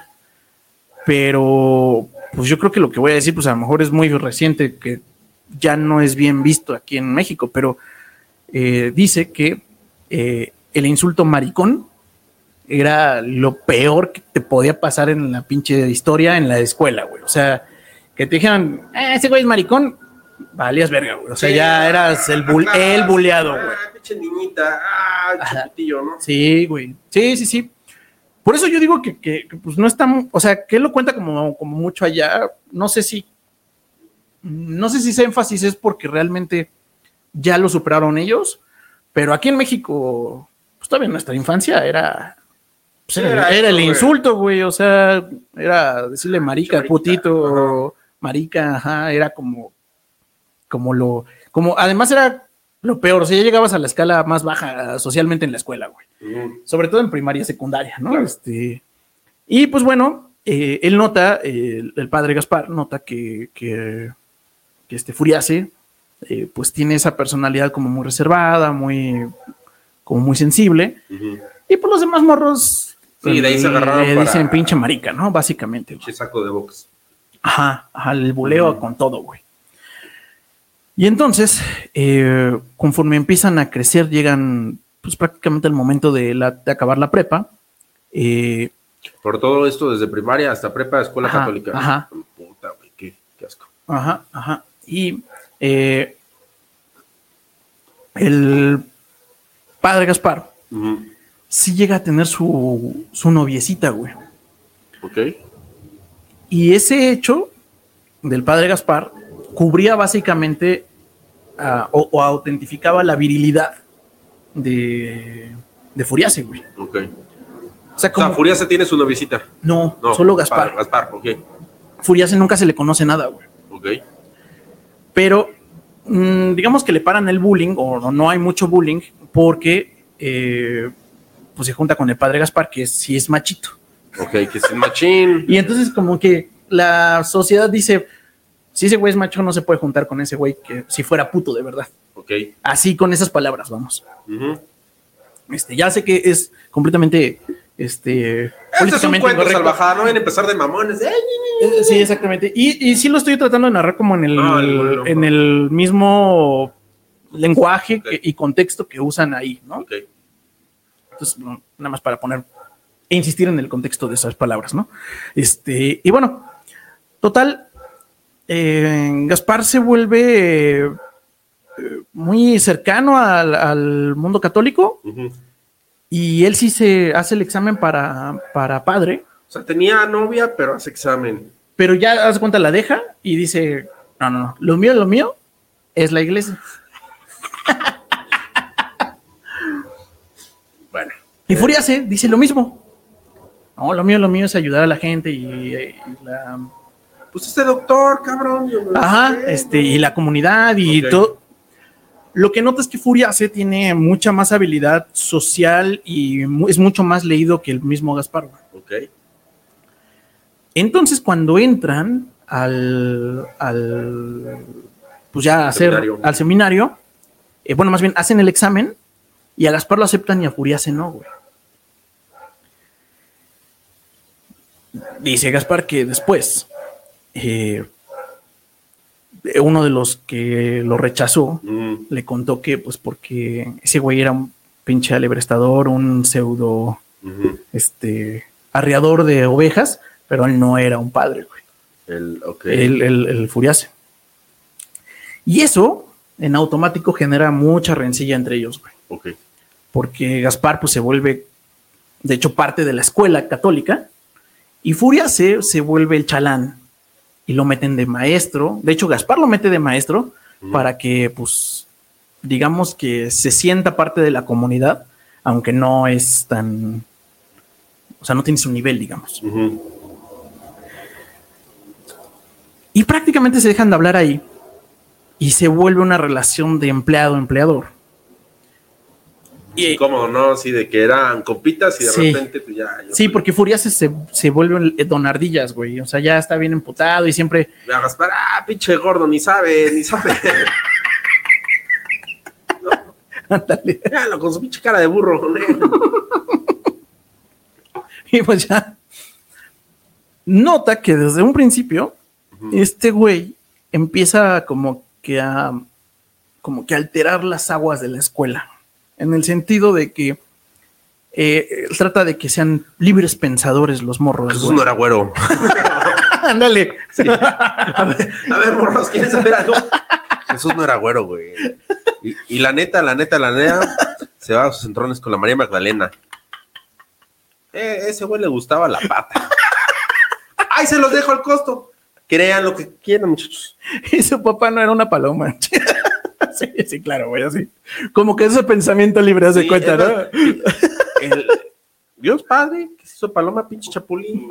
Pero pues yo creo que lo que voy a decir pues a lo mejor es muy reciente, que ya no es bien visto aquí en México, pero eh, dice que eh, el insulto maricón era lo peor que te podía pasar en la pinche historia en la escuela, güey. O sea, que te dijeran, "Eh, ese güey es maricón, valías verga, güey. O sea, Sí. ya eras el, bul- el buleado, güey. Ah, pinche niñita. Ah, chiquitillo, ¿no? Sí, güey. Sí, sí, sí. Por eso yo digo que, que, que, pues no está, mu- o sea, que él lo cuenta como, como mucho allá. No sé si, no sé si ese énfasis es porque realmente ya lo superaron ellos, pero aquí en México, pues todavía en nuestra infancia era, Sí, era, era era eso, el insulto, güey. O sea, era decirle marica, Marica, putito, marica, ajá, era como, como lo, como, además era lo peor. O sea, ya llegabas a la escala más baja socialmente en la escuela, güey Mm. sobre todo en primaria y secundaria, ¿no? Claro. Este, y pues bueno, eh, él nota, eh, el, padre Gaspar nota que, que, que este Furiase, eh, pues tiene esa personalidad como muy reservada, muy, como muy sensible, y pues los demás morros Sí, de ahí se agarraron le para- dicen pinche marica, ¿no? Básicamente. Pinche saco de box. Ajá, ajá, el buleo con todo, güey. Y entonces, eh, conforme empiezan a crecer, llegan pues prácticamente al momento de, la, de acabar la prepa. eh, Por todo esto, desde primaria hasta prepa, escuela Ajá, católica. ajá. Puta, güey, qué, qué asco. Ajá, ajá. Y eh, el padre Gaspar Ujú. Sí llega a tener su, su noviecita, güey. Ok. Y ese hecho del padre Gaspar cubría básicamente ah, o, o autentificaba la virilidad de, de Furiase, güey. Ok. O sea, O sea, como, Furiase tiene su noviecita. no, No, solo Gaspar. Gaspar, ok. Furiase nunca se le conoce nada, güey. Ok. pero mm, digamos que le paran el bullying o no, no hay mucho bullying porque eh, pues se junta con el padre Gaspar que es- sí es machito Ok, que es machín. y entonces como que la sociedad dice si ese güey es macho no se puede juntar con ese güey que si fuera puto de verdad Ok. así con esas palabras vamos este ya sé que es completamente este Este es un cuento salvajada, no van a empezar de mamones. Eh, Sí, exactamente. Y, y sí lo estoy tratando de narrar como en el, Ah, el en el mismo lenguaje que- y contexto que usan ahí, ¿no? Ok. Nada más para poner e insistir en el contexto de esas palabras, ¿no? Este, y bueno, total, eh, Gaspar se vuelve, eh, muy cercano al, al mundo católico y él sí se hace el examen para, para padre, O sea, tenía novia, pero hace examen. pero ya hace cuenta la deja y dice, no, no, no, lo mío, lo mío es la iglesia. Bueno. Y Furiase dice lo mismo. No, lo mío, lo mío es ayudar a la gente y, y la, Pues este doctor, cabrón. ajá, sé, este, ¿no? y la comunidad y todo. Lo que nota es que Furiase tiene mucha más habilidad social y es mucho más leído que el mismo Gaspar. Ok. Entonces, cuando entran al, al pues ya a hacer Seminario. al seminario, eh, bueno, más bien hacen el examen y a Gaspar lo aceptan y a Furiase no, güey. Dice Gaspar que después eh, uno de los que lo rechazó Mm, le contó que, pues, porque ese güey era un pinche alebrestador, un pseudo este arriador de ovejas, pero él no era un padre, güey. El. El, el, el Furiase. Y eso en automático genera mucha rencilla entre ellos, güey. Porque Gaspar pues se vuelve, de hecho, parte de la escuela católica y Furiase se vuelve el chalán y lo meten de maestro. De hecho, Gaspar lo mete de maestro para que, pues, digamos que se sienta parte de la comunidad, aunque no es tan, o sea, no tiene su nivel, digamos. Y prácticamente se dejan de hablar ahí y se vuelve una relación de empleado-empleador. Y, ¿Cómo no? Sí, de que eran compitas y de Sí. repente, pues ya. sí, porque Furiase se, se vuelve el donardillas, güey. O sea, ya está bien emputado y siempre. Me a Gaspar, ah, pinche gordo, ni sabe, ni sabe. ándale. Míralo con su pinche cara de burro. Y pues ya. Nota que desde un principio, este güey empieza como que a. como que a alterar las aguas de la escuela. En el sentido de que. eh, él trata de que sean libres pensadores los morros. Jesús güey. no era güero. Ándale. A ver, a ver, morros, ¿quieren saber algo? Jesús no era güero, güey. Y, y la neta, la neta, la neta, se va a sus entrones con la María Magdalena. Eh, ese güey le gustaba la pata. ¡Ay, se los dejo al costo! Crean lo que quieran, muchachos. Y su papá no era una paloma. sí, sí, claro, güey, así. Como que ese pensamiento libre hace Sí, cuenta, ¿no? el- Dios Padre, que se hizo paloma, pinche chapulín.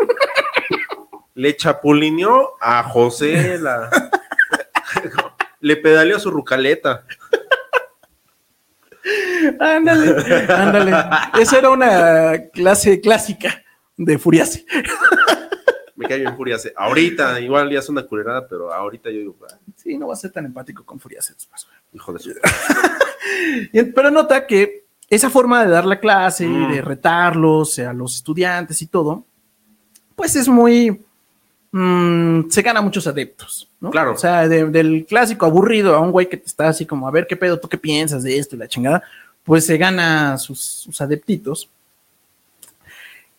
Le chapulineó a José la. Le pedaleó su rucaleta. Ándale, ándale. Esa era una clase clásica de Furiase. Me cae bien Furiase. Ahorita, igual ya es una culerada, pero ahorita yo digo, ah, Sí, no va a ser tan empático con Furiase después, güey. hijo de su. Pero nota que esa forma de dar la clase y Mm. de retarlos a los estudiantes y todo, pues es muy. mm, se gana muchos adeptos, ¿no? Claro. O sea, de- del clásico aburrido a un güey que te está así como, a ver qué pedo, tú qué piensas de esto y la chingada, pues se gana sus, sus adeptitos.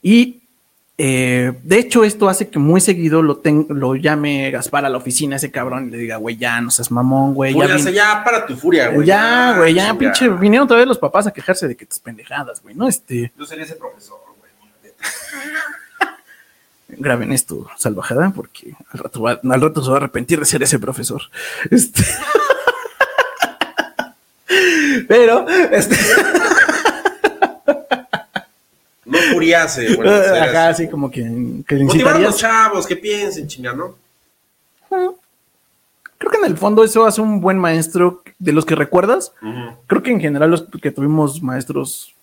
Y eh, de hecho, esto hace que muy seguido lo, ten- lo llame Gaspar a la oficina, ese cabrón, y le diga, güey, ya no seas mamón, güey. Ya, vin- ya, para tu furia, güey. ya, güey, ya, pinche, vinieron otra vez los papás a quejarse de que tus pendejadas, güey, ¿no? Este, Yo sería ese profesor, güey. graben esto, salvajada, porque al rato, va- al rato se va a arrepentir de ser ese profesor. Este. Pero, este, No Furiase, bueno, era así como que, que Motivar a los chavos que piensen, chinga, ¿no? Creo que en el fondo eso hace un buen maestro de los que recuerdas. Creo que en general los que tuvimos maestros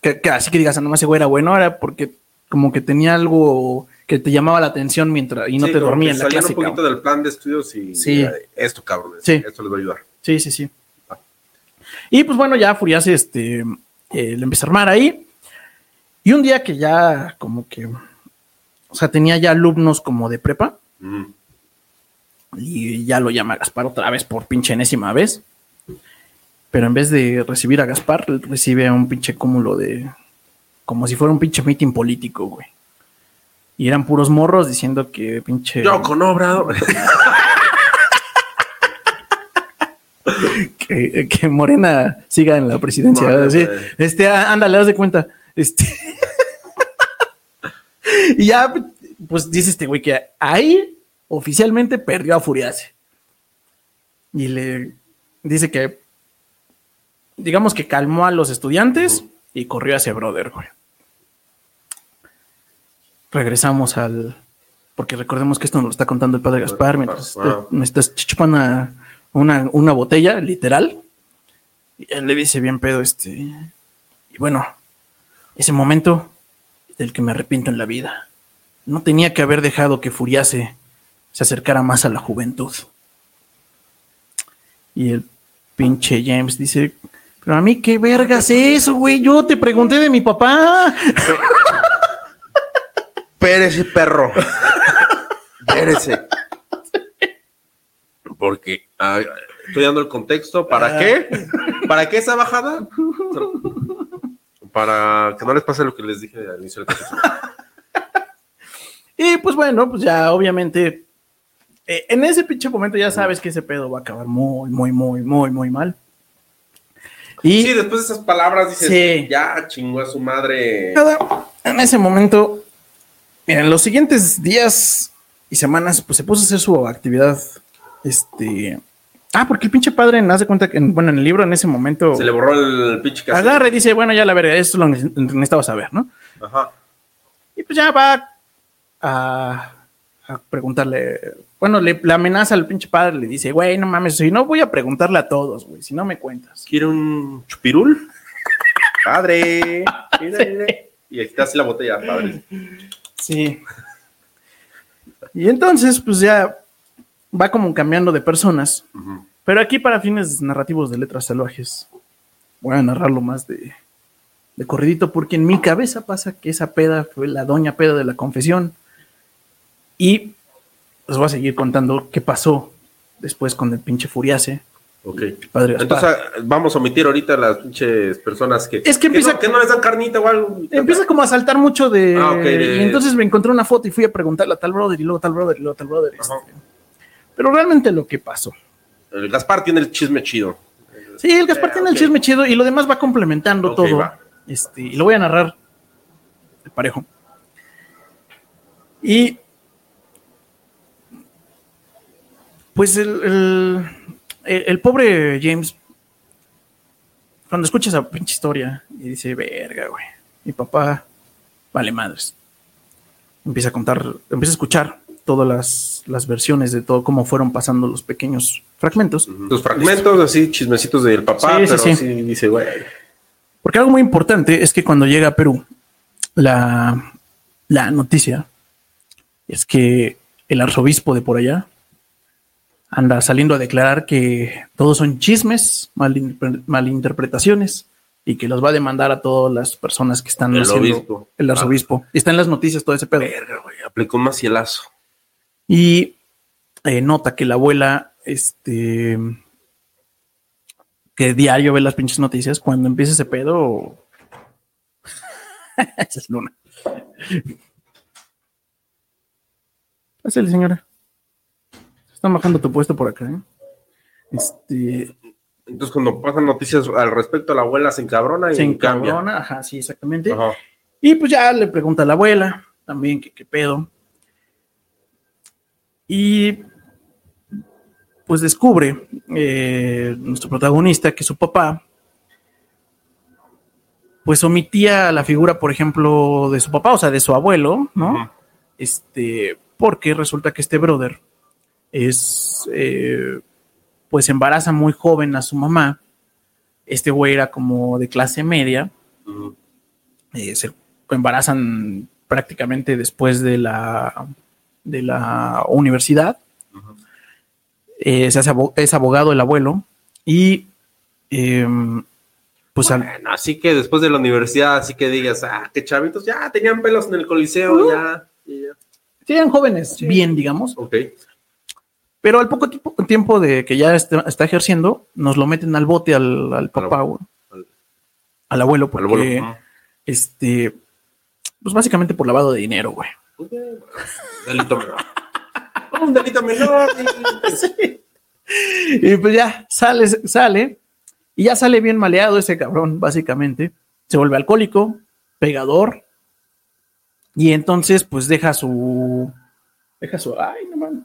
que, que así que digas, "Ah, no más ese güey era bueno, era porque como que tenía algo que te llamaba la atención mientras y no Sí, te dormía en la salían clase. un poquito cabrón. del plan de estudios y Sí. eh, esto, cabrón, Sí. esto les va a ayudar. Sí, sí, sí. Y pues bueno, ya Furiase este, eh, le empieza a armar ahí. Y un día que ya como que, o sea, tenía ya alumnos como de prepa y ya lo llama Gaspar otra vez por pinche enésima vez. Pero en vez de recibir a Gaspar, recibe a un pinche cúmulo de, como si fuera un pinche meeting político, güey. Y eran puros morros diciendo que pinche... Yo con Obrador. que, que Morena siga en la presidencia. Mía. Este, ándale, haz de cuenta. Este. y ya, pues dice este güey que ahí oficialmente perdió a Furiase. Y le dice que, digamos que calmó a los estudiantes y corrió hacia Brother, güey. Regresamos al. Porque recordemos que esto nos lo está contando el padre Gaspar mientras Ah. me estás chupando una, una, una botella, literal. Y él le dice bien pedo, este. Y bueno, ese momento del que me arrepiento en la vida. No tenía que haber dejado que Furiase se acercara más a la juventud. Y el pinche James dice, pero a mí qué vergas es eso, güey. Yo te pregunté de mi papá. Espérese, perro. Espérese. Porque ah, estoy dando el contexto. ¿Para qué? ¿Para qué esa bajada? Para que no les pase lo que les dije al inicio del capítulo. Y pues bueno, pues ya obviamente eh, en ese pinche momento ya sabes que ese pedo va a acabar muy, muy, muy, muy, muy mal. Y Sí, después de esas palabras dices, Sí. ya chingó a su madre. Nada, en ese momento, en los siguientes días y semanas, pues se puso a hacer su actividad. Este. Ah, porque el pinche padre me hace cuenta que, en- bueno, en el libro en ese momento Se le borró el pinche cassette. agarra y dice, bueno, ya la verga, esto es lo necesitaba saber, ¿no? Ajá. Y pues ya va a, a preguntarle. Bueno, le, le amenaza al pinche padre, le dice, güey, no mames, si no voy a preguntarle a todos, güey, si no me cuentas. ¿Quiere un chupirul? Padre. mírale. Y está así la botella, padre. Sí. Y entonces, pues ya va como cambiando de personas. Pero aquí, para fines narrativos de letras salvajes, voy a narrarlo más de, de corridito, porque en mi cabeza pasa que esa peda fue la doña peda de la confesión. Y les voy a seguir contando qué pasó después con el pinche Furiase, Ok. padre. Entonces vamos a omitir ahorita las pinches personas que. Es que empieza- no, que no les dan carnita o algo. Empieza como a saltar mucho de... Ah, ok, de- Y entonces me encontré una foto y fui a preguntarle a tal brother y luego tal brother y luego tal brother. Este. Pero realmente lo que pasó. El Gaspar tiene el chisme chido. Sí, el Gaspar Eh, tiene el chisme chido y lo demás va complementando todo. va. Este, y lo voy a narrar de parejo. Y pues el, el, el- el pobre James, cuando escucha esa pinche historia y dice, verga, güey, mi papá vale madres. Empieza a contar, empieza a escuchar todas las, las versiones de todo, cómo fueron pasando los pequeños fragmentos. Los fragmentos, así, chismecitos del papá, Sí, pero sí. sí, dice, güey. Porque algo muy importante es que cuando llega a Perú, la, la noticia es que el arzobispo de por allá anda saliendo a declarar que todos son chismes, malinterpre- malinterpretaciones y que los va a demandar a todas las personas que están El haciendo obispo. el arzobispo. Y está en las noticias todo ese pedo. Verga, güey. Aplicó un macielazo. Y eh, nota que la abuela, este, que diario ve las pinches noticias, cuando empieza ese pedo. Esa es Luna. Pásale, señora. Están bajando tu puesto por acá, ¿eh? Este, Entonces, cuando pasan noticias al respecto la abuela, se encabrona y se cambia. encabrona, ajá, sí, exactamente. Ajá. Y pues ya le pregunta a la abuela también que qué pedo. Y pues descubre eh, nuestro protagonista que su papá pues omitía la figura, por ejemplo, de su papá, o sea, de su abuelo, ¿no? Este, porque resulta que este brother es, eh, pues embaraza muy joven a su mamá. Este güey era como de clase media, eh, se embarazan prácticamente después de la, de la universidad. Eh, se hace es abogado el abuelo y em, pues al- así que después de la universidad, así que digas, ah, qué chavitos, ya tenían pelos en el coliseo, Uh. ya. y ya. sí, eran jóvenes, Sí. bien, digamos, Ok. pero al poco tiempo, tiempo de que ya está, está ejerciendo, nos lo meten al bote al, al papá, al- al abuelo, Al porque abuelo. Este, pues básicamente por lavado de dinero, güey. Ok, Delito menor. Un delito menor. y- pues ya sale, sale, y ya sale bien maleado ese cabrón, básicamente. Se vuelve alcohólico, pegador, y entonces pues deja su... Deja su... Ay, no mames.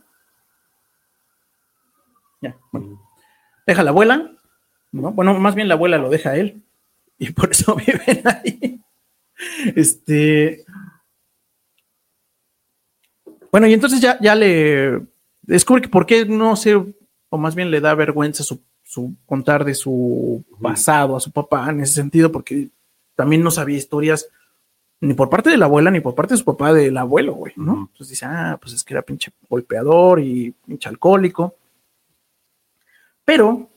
Ya, bueno. Deja la abuela, ¿no? Bueno, más bien la abuela lo deja a él, y por eso viven ahí. Este... Bueno, y entonces ya, ya le descubre que por qué no sé, o más bien le da vergüenza su, su contar de su pasado a su papá en ese sentido, porque también no sabía historias ni por parte de la abuela ni por parte de su papá del abuelo, güey, ¿no? Entonces dice, ah, pues es que era pinche golpeador y pinche alcohólico. Pero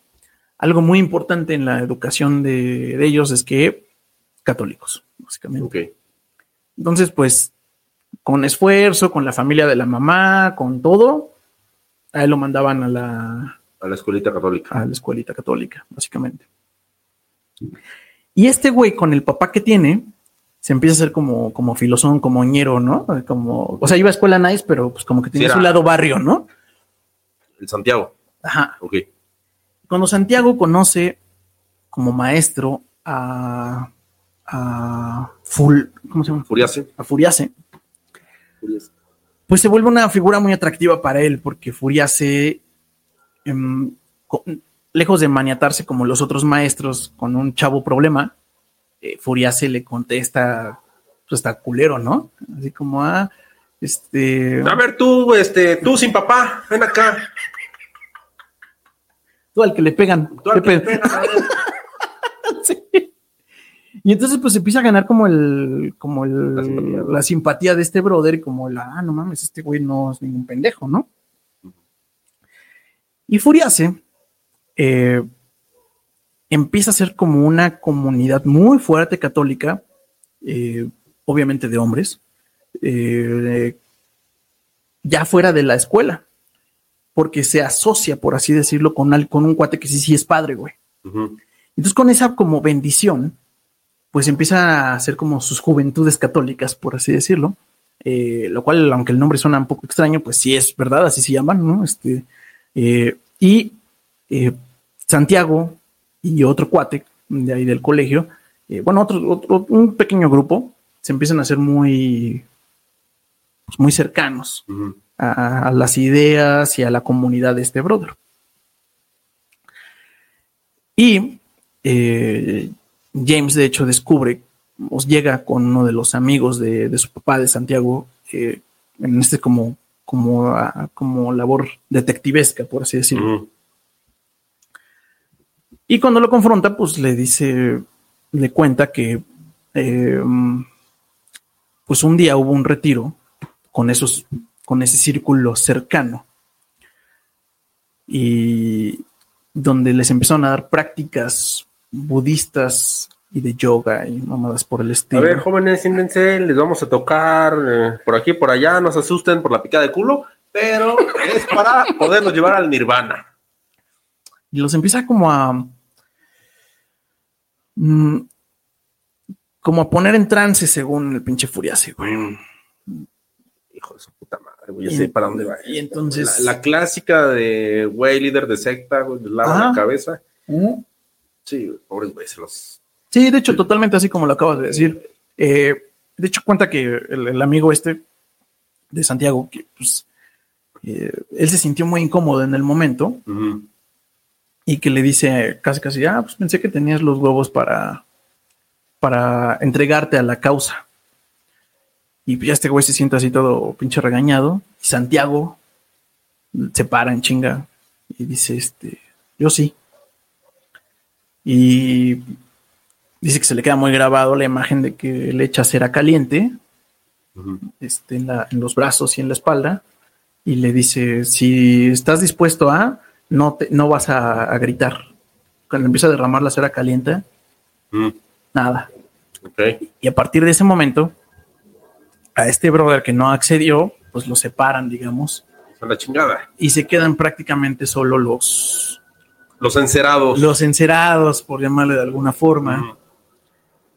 algo muy importante en la educación de, de ellos es que católicos, básicamente. Ok. Entonces, pues, con esfuerzo, con la familia de la mamá, con todo, a él lo mandaban a la, A la escuelita católica. a la escuelita católica, básicamente. Y este güey, con el papá que tiene, se empieza a hacer como, como filosón, como ñero, ¿no? Como, o sea, iba a escuela nice, pero pues como que tenía Sí, su lado barrio, ¿no? El Santiago. Ajá. Ok. Cuando Santiago conoce como maestro a, a Ful, ¿cómo se llama? Furiase. A Furiase, Pues se vuelve una figura muy atractiva para él, porque Furiase, em, co- lejos de maniatarse como los otros maestros con un chavo problema, eh, Furiase le contesta, pues está culero, ¿no? Así como, ah, este, A ver, tú, este, tú sin papá, ven acá. tú al que le pegan. Tú al que- ven acá. Sí. Y entonces pues empieza a ganar como el, como el, La la simpatía. de este brother como el, ah, no mames, este güey no es ningún pendejo, ¿no? Y Furiase eh, empieza a ser como una comunidad muy fuerte católica, eh, obviamente de hombres, eh, ya fuera de la escuela, porque se asocia, por así decirlo, con, al- con un cuate que sí, sí es padre, güey. Entonces, con esa como bendición, pues empieza a hacer como sus juventudes católicas, por así decirlo. Eh, lo cual, aunque el nombre suena un poco extraño, pues sí es verdad, así se llaman, ¿no? Este, eh, y eh, Santiago y otro cuate de ahí del colegio, bueno, otro, otro- un pequeño grupo, se empiezan a hacer muy, pues, muy cercanos a, a las ideas y a la comunidad de este brother. Y eh, James, de hecho, descubre, os llega con uno de los amigos de, de su papá de Santiago, eh, en este como, como, ah, como labor detectivesca, por así decirlo. Y cuando lo confronta, pues le dice, le cuenta que eh, pues un día hubo un retiro con esos, con ese círculo cercano. Y donde les empezaron a dar prácticas budistas y de yoga y mamadas por el A estilo. ver, jóvenes, siéntense, les vamos a tocar eh, por aquí, por allá, no se asusten por la picada de culo, pero es para poderlos llevar al nirvana. y los empieza como a mm, como a poner en trance según el pinche Furiase, güey. Hijo de su puta madre, güey, ya Y- sé para dónde va. y entonces- La, la clásica de güey, líder de secta, güey, lava la cabeza. Sí, pobres güey, se los. Sí, de hecho, totalmente así como lo acabas de decir. Eh, de hecho, cuenta que el, el amigo este de Santiago, que pues eh, él se sintió muy incómodo en el momento y que le dice casi casi, ah, pues pensé que tenías los huevos para, para entregarte a la causa. Y ya este güey se siente así todo pinche regañado. Y Santiago se para en chinga y dice, este, yo sí. Y dice que se le queda muy grabado la imagen de que le echa cera caliente este, en, la- en los brazos y en la espalda y le dice, si estás dispuesto a, no, te, no vas a, a gritar. Cuando empieza a derramar la cera caliente, Ujú. nada. Y a partir de ese momento, a este brother que no accedió, pues lo separan, digamos, A la chingada. y se quedan prácticamente solo los, Los encerados. los encerados, por llamarle de alguna forma.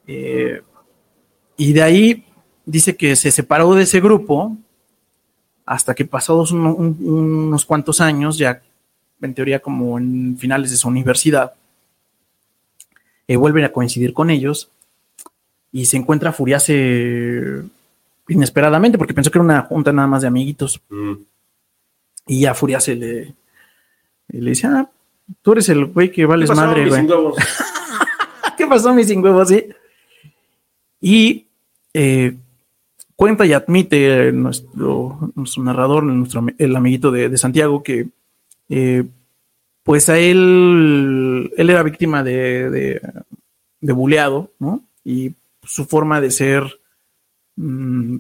Eh, y de ahí dice que se separó de ese grupo hasta que pasados un- un- unos cuantos años ya en teoría como en finales de su universidad, eh, vuelven a coincidir con ellos y se encuentra Furiase inesperadamente porque pensó que era una junta nada más de amiguitos. Mm. Y ya Furiase le, le dice, ah, tú eres el güey que vales ¿Qué pasó, madre, mis güey. ¿Qué pasó, mi sin huevos? Sí. Y eh, cuenta y admite nuestro, nuestro narrador, nuestro, el amiguito de, de Santiago, que eh, pues a él, él era víctima de, de, de buleado, ¿no? Y su forma de ser, mm,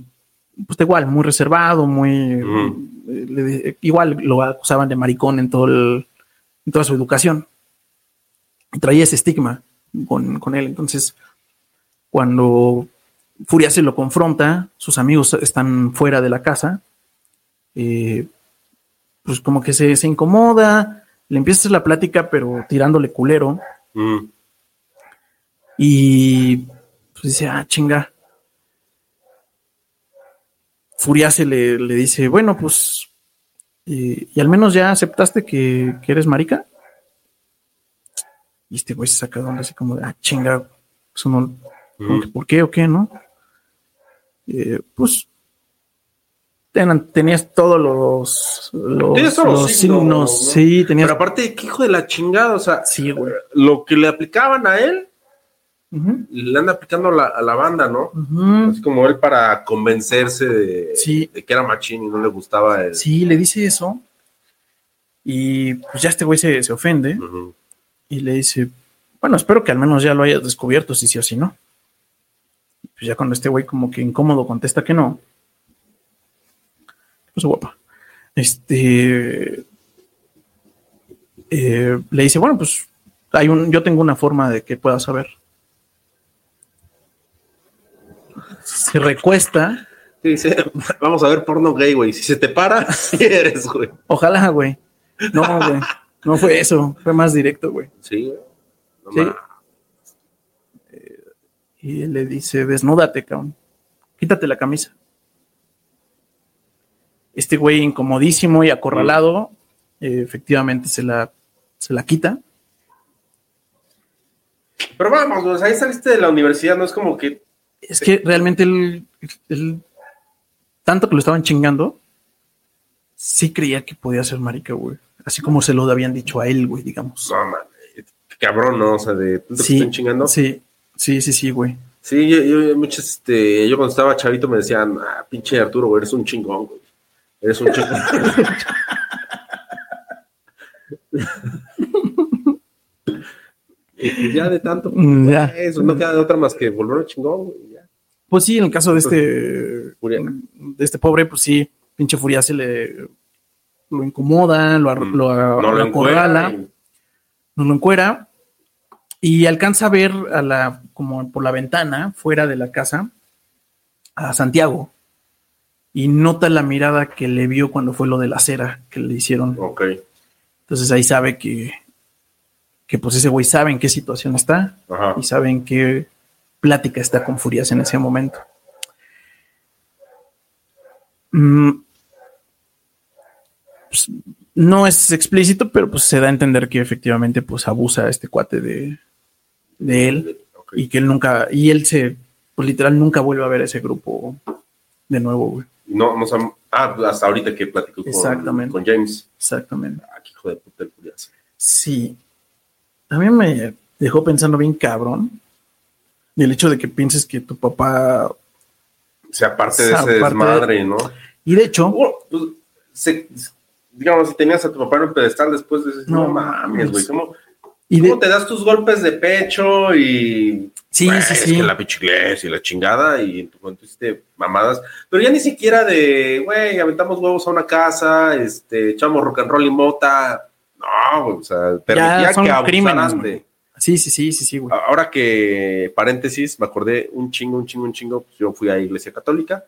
pues igual, muy reservado, muy... Eh, le- igual lo acusaban de maricón en, todo el, en toda su educación. Traía ese estigma con, con él. Entonces, cuando Furia se lo confronta, sus amigos están fuera de la casa, eh, pues como que se, se incomoda, le empieza a hacer la plática, pero tirándole culero, Mm. y pues dice, ah, chinga. Furia se le, le dice, bueno, pues, eh, y al menos ya aceptaste que, que eres marica. Y este güey se saca de onda así como de, ah, chinga, eso no, que, ¿por qué o qué, no? Eh, pues ten- tenías todos los, los, todos signos, signos, ¿no? sí, tenías, Pero aparte, qué hijo de la chingada, o sea, sí, güey. lo que le aplicaban a él, Le anda aplicando a la, a la banda, ¿no? Así como él para convencerse de, Sí. de que era machín y no le gustaba el... Sí, le dice eso. Y pues ya este güey se, se ofende y le dice, bueno, espero que al menos ya lo hayas descubierto, si sí o si no. Pues ya cuando este güey como que incómodo contesta que no. Pues guapa. Este eh, le dice, bueno, pues hay un, yo tengo una forma de que puedas saber. Se recuesta. Dice, vamos a ver porno gay, güey. Si se te para, sí eres, güey. Ojalá, güey. No, güey. No fue eso. Fue más directo, güey. Sí, güey. No Sí. ma- Y él le dice, desnúdate, cabrón. Quítate la camisa. Este güey incomodísimo y acorralado, eh, efectivamente se la, se la quita. Pero vamos, sea, ahí saliste de la universidad, no es como que... Es que realmente él, él- tanto que lo estaban chingando, sí creía que podía ser marica, güey. Así como se lo habían dicho a él, güey, digamos. No, man, cabrón, ¿no? O sea, de tanto que Sí, están chingando. sí, sí, sí, sí, güey. Sí, yo, yo, muchos, este, yo cuando estaba chavito me decían, ah, pinche Arturo, güey, eres un chingón, güey. Eres un chingón. y ya de tanto, Mm, ya. eso no queda de otra más que volver un chingón, ya. Pues sí, en el caso de este, de este pobre, pues sí, pinche Furia se le lo incomoda, lo, Mm. lo, a- No lo lo acorrala, y- no lo encuera y alcanza a ver a la, como por la ventana, fuera de la casa, a Santiago y nota la mirada que le vio cuando fue lo de la cera que le hicieron. Ok. Entonces ahí sabe que, que pues ese güey sabe en qué situación está Ajá. y sabe en qué plática está con Furias en ese momento. Mm, pues, no es explícito, pero pues se da a entender que efectivamente pues abusa este cuate de, de él y que él nunca, y él se, pues literal nunca vuelve a ver ese grupo de nuevo, güey. No, no Ah, hasta ahorita que platico con, con James. Exactamente. Ah, qué hijo de puta el Furias. Sí. A mí me dejó pensando bien cabrón. El hecho de que pienses que tu papá. Sea, aparte de ese desmadre, ¿no? Y de hecho, pues, se- digamos, si tenías a tu papá en un pedestal después de No no, mames, güey, ¿cómo, y de- cómo te das tus golpes de pecho y... Sí, sí, es sí. que la pinche iglesia y la chingada y en tu hiciste mamadas, pero ya ni siquiera de, güey, aventamos huevos a una casa, este, echamos rock and roll y mota, no, güey, o sea, permitía son que abusaran de... Sí, sí, sí, sí, sí, güey. Ahora que, paréntesis, me acordé un chingo, un chingo, un chingo, pues yo fui a iglesia católica,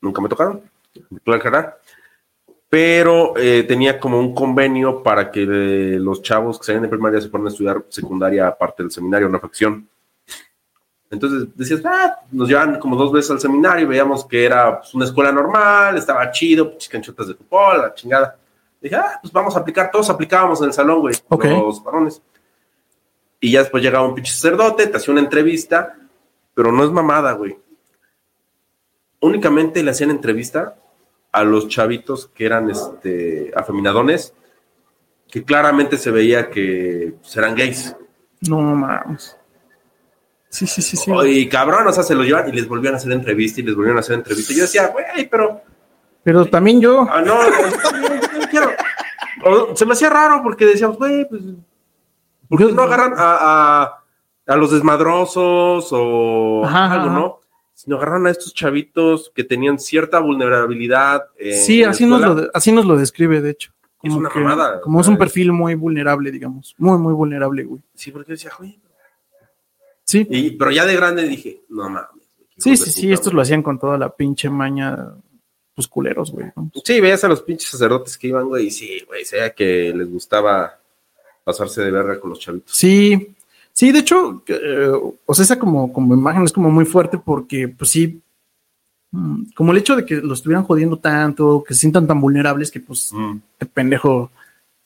nunca me tocaron, pero eh, tenía como un convenio para que eh, los chavos que salían de primaria se fueran a estudiar secundaria aparte del seminario, una facción. Entonces decías, ah, nos llevan como dos veces al seminario y veíamos que era pues, una escuela normal, estaba chido, pinches canchotas de fútbol, la chingada. Dije, ah, pues vamos a aplicar, todos aplicábamos en el salón, güey, Ok. los varones. Y ya después llegaba un pinche sacerdote, te hacía una entrevista, pero no es mamada, güey. Únicamente le hacían entrevista a los chavitos que eran este, afeminadones, que claramente se veía que pues, eran gays. No mames. Sí, sí, sí, sí. Y cabrón, o sea, se lo llevan y les volvían a hacer entrevista y les volvían a hacer entrevista. Y yo decía, güey, pero Pero también yo. Ah, no, no, Se me hacía raro porque decíamos, güey, pues, ¿por qué no agarran a, a, a los desmadrosos o Ajá, algo, ajá. no? Sino agarran a estos chavitos que tenían cierta vulnerabilidad. sí, así nos, lo, así nos lo describe, de hecho. Es Como una que- mamada. Como es un perfil muy vulnerable, digamos. Muy, muy vulnerable, güey. Sí, porque decía, güey. Sí. Y, pero ya de grande dije, no mames. Sí, sí, sí, estos lo hacían con toda la pinche maña, pues culeros, güey. ¿no? Sí, veías a los pinches sacerdotes que iban, güey, y sí, güey, sea que les gustaba pasarse de verga con los chavitos. Sí, sí, de hecho, eh, o sea, esa como, como imagen es como muy fuerte porque, pues sí, mm, como el hecho de que los estuvieran jodiendo tanto, que se sientan tan vulnerables que, pues, Mm. el pendejo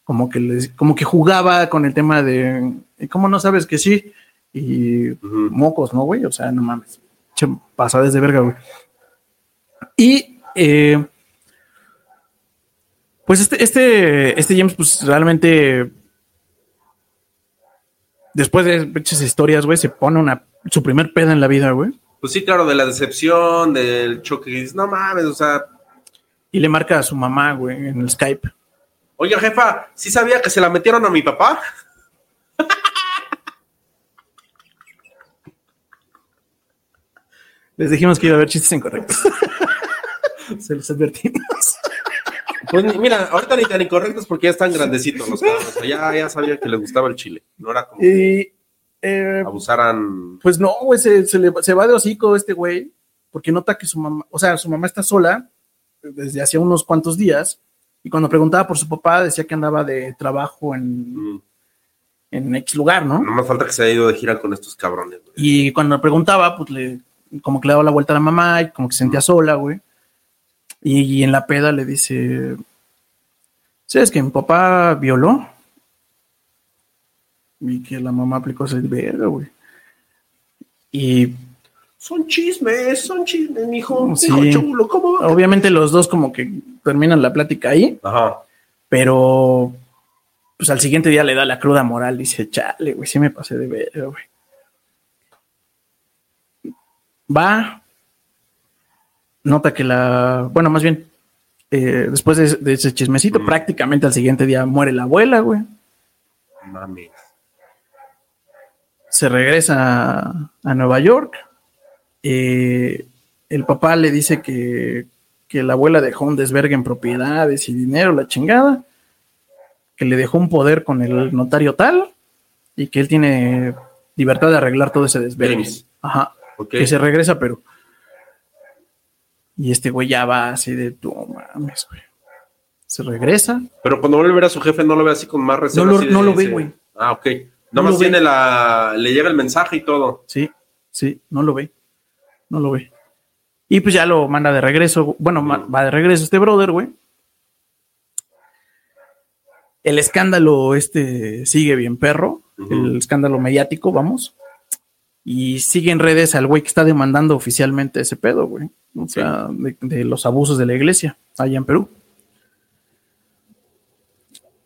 como que les, como que jugaba con el tema de, "¿Y ¿cómo no sabes que sí? Y mocos, ¿no, güey? O sea, no mames. Che, pasadas de verga, güey. Y eh, pues este, este, este James, pues realmente después de muchas historias, güey, se pone una su primer peda en la vida, güey. Pues sí, claro, de la decepción, del choque, dices, no mames, o sea, Y le marca a su mamá, güey, en el Skype. oye, jefa, ¿sí sabía que se la metieron a mi papá? Les dijimos que iba a haber chistes incorrectos. se los advertimos. Pues mira, ahorita ni tan incorrectos porque ya están grandecitos los cabros, o sea, ya, ya sabía que les gustaba el chile, no era como que Y eh, abusaran. Pues no, güey, se, se le- se va de hocico este güey, porque nota que su mamá, o sea, su mamá está sola desde hace unos cuantos días, y cuando preguntaba por su papá decía que andaba de trabajo en, Mm, en X lugar, ¿no? No me falta que se haya ido de gira con estos cabrones, güey. Y cuando preguntaba, pues le, como que le daba la vuelta a la mamá y como que se sentía sola, güey. Y, y en la peda le dice, ¿sabes que mi papá violó? Y que la mamá aplicó ese verga, güey. Y Son chismes, son chismes, mijo. Sí. Hijo chulo, ¿cómo va? obviamente los dos como que terminan la plática ahí, Ajá. pero pues al siguiente día le da la cruda moral, dice, chale, güey, sí me pasé de ver, güey. Va, nota que la, bueno, más bien, eh, después de, de ese chismecito, Mm. prácticamente al siguiente día muere la abuela, güey. Mami. Se regresa a, a Nueva York. eh, el papá le dice que, que la abuela dejó un desvergue en propiedades y dinero, la chingada, que le dejó un poder con el notario tal y que él tiene libertad de arreglar todo ese desvergue. Ajá. Que se regresa, pero. Y este güey ya va así de tú mames, güey. Se regresa. Pero cuando vuelve a ver a su jefe, no lo ve así con más reserva. No lo- de- no lo ve, güey. Ah, ok. No Nomás ve. tiene la. Le llega el mensaje y todo. Sí, sí, no lo ve. No lo ve. Y pues ya lo manda de regreso. Bueno, va de regreso este brother, güey. El escándalo este sigue bien perro. El escándalo mediático, vamos. Y sigue en redes al güey que está demandando oficialmente ese pedo, güey. O sea, de, de los abusos de la iglesia allá en Perú.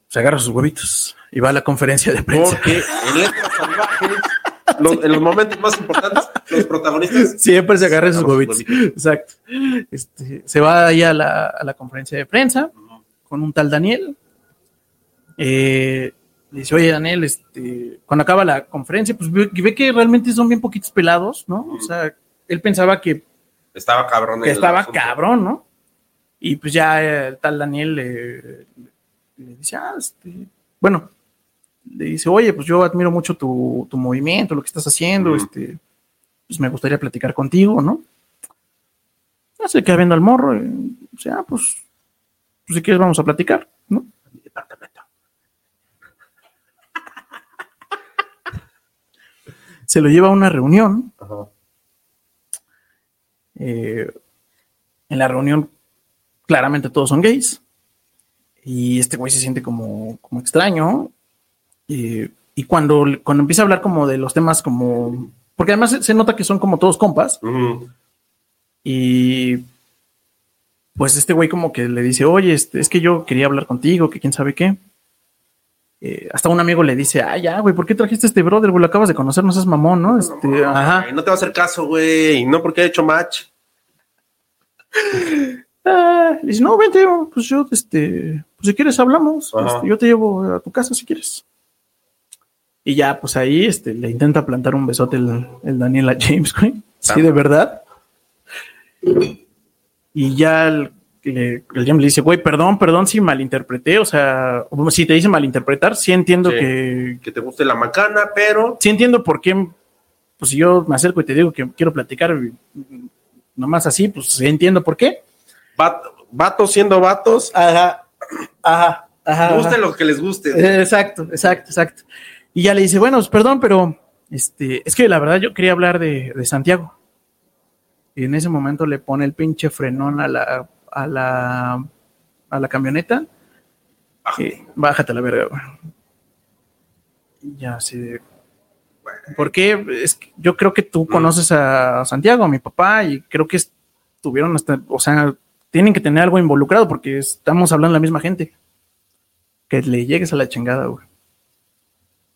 Se agarra sus huevitos y va a la conferencia de prensa. Porque en letras salvajes, los- en los momentos más importantes, los protagonistas. Siempre se agarra esos Agarra sus huevitos. huevitos. Exacto. Este, se va ahí a la, a la conferencia de prensa con un tal Daniel. Eh, le dice, oye, Daniel, este, cuando acaba la conferencia, pues ve, ve que realmente son bien poquitos pelados, ¿no? O sea, él pensaba que, Estaba cabrón. que estaba asunto. cabrón, ¿no? Y pues ya eh, el tal Daniel le, le dice, ah, este, bueno, le dice, oye, pues yo admiro mucho tu, tu movimiento, lo que estás haciendo, Ujú. este, pues me gustaría platicar contigo, ¿no? Ya se queda viendo al morro, y, o sea, pues, pues si quieres vamos a platicar, ¿no? Mi departamento. Se lo lleva a una reunión, Ajá. eh, en la reunión claramente todos son gays, Y este güey se siente como, como extraño. Y, y cuando, cuando empieza a hablar como de los temas como... Porque además se, se nota que son como todos compas. Y pues este güey como que le dice, oye, este, es que yo quería hablar contigo, que quién sabe qué. Eh, hasta un amigo le dice, ah, ya, güey, ¿por qué trajiste a este brother? Güey, lo acabas de conocer, no seas mamón, ¿no? Este, ajá. No te va a hacer caso, güey. No porque ha hecho match. Ah, le dice, no, vente, pues yo, este, pues si quieres hablamos, este, yo te llevo a tu casa si quieres. Y ya, pues ahí, este, le intenta plantar un besote el, el Daniel a James, güey. Sí, de verdad. Y ya el, le- el James le dice, güey, perdón, perdón si malinterpreté, o sea, si te dice malinterpretar, sí entiendo Sí. que, Que te guste la macana, pero sí entiendo por qué, pues si yo me acerco y te digo que quiero platicar, nomás así, pues sí entiendo por qué.vat- vatos siendo vatos, Ajá, ajá, ajá. guste ajá. lo que les guste. Eh, Exacto, exacto, exacto. Y ya le dice, bueno, pues, perdón, pero este, es que la verdad yo quería hablar de, de Santiago. Y en ese momento le pone el pinche frenón a la, a la, a la camioneta. Eh, bájate a la verga, güey. Ya, así de. ¿Por qué? Es que yo creo que tú conoces a Santiago, a mi papá, y creo que estuvieron hasta, o sea, tienen que tener algo involucrado porque estamos hablando de la misma gente. Que le llegues a la chingada, güey.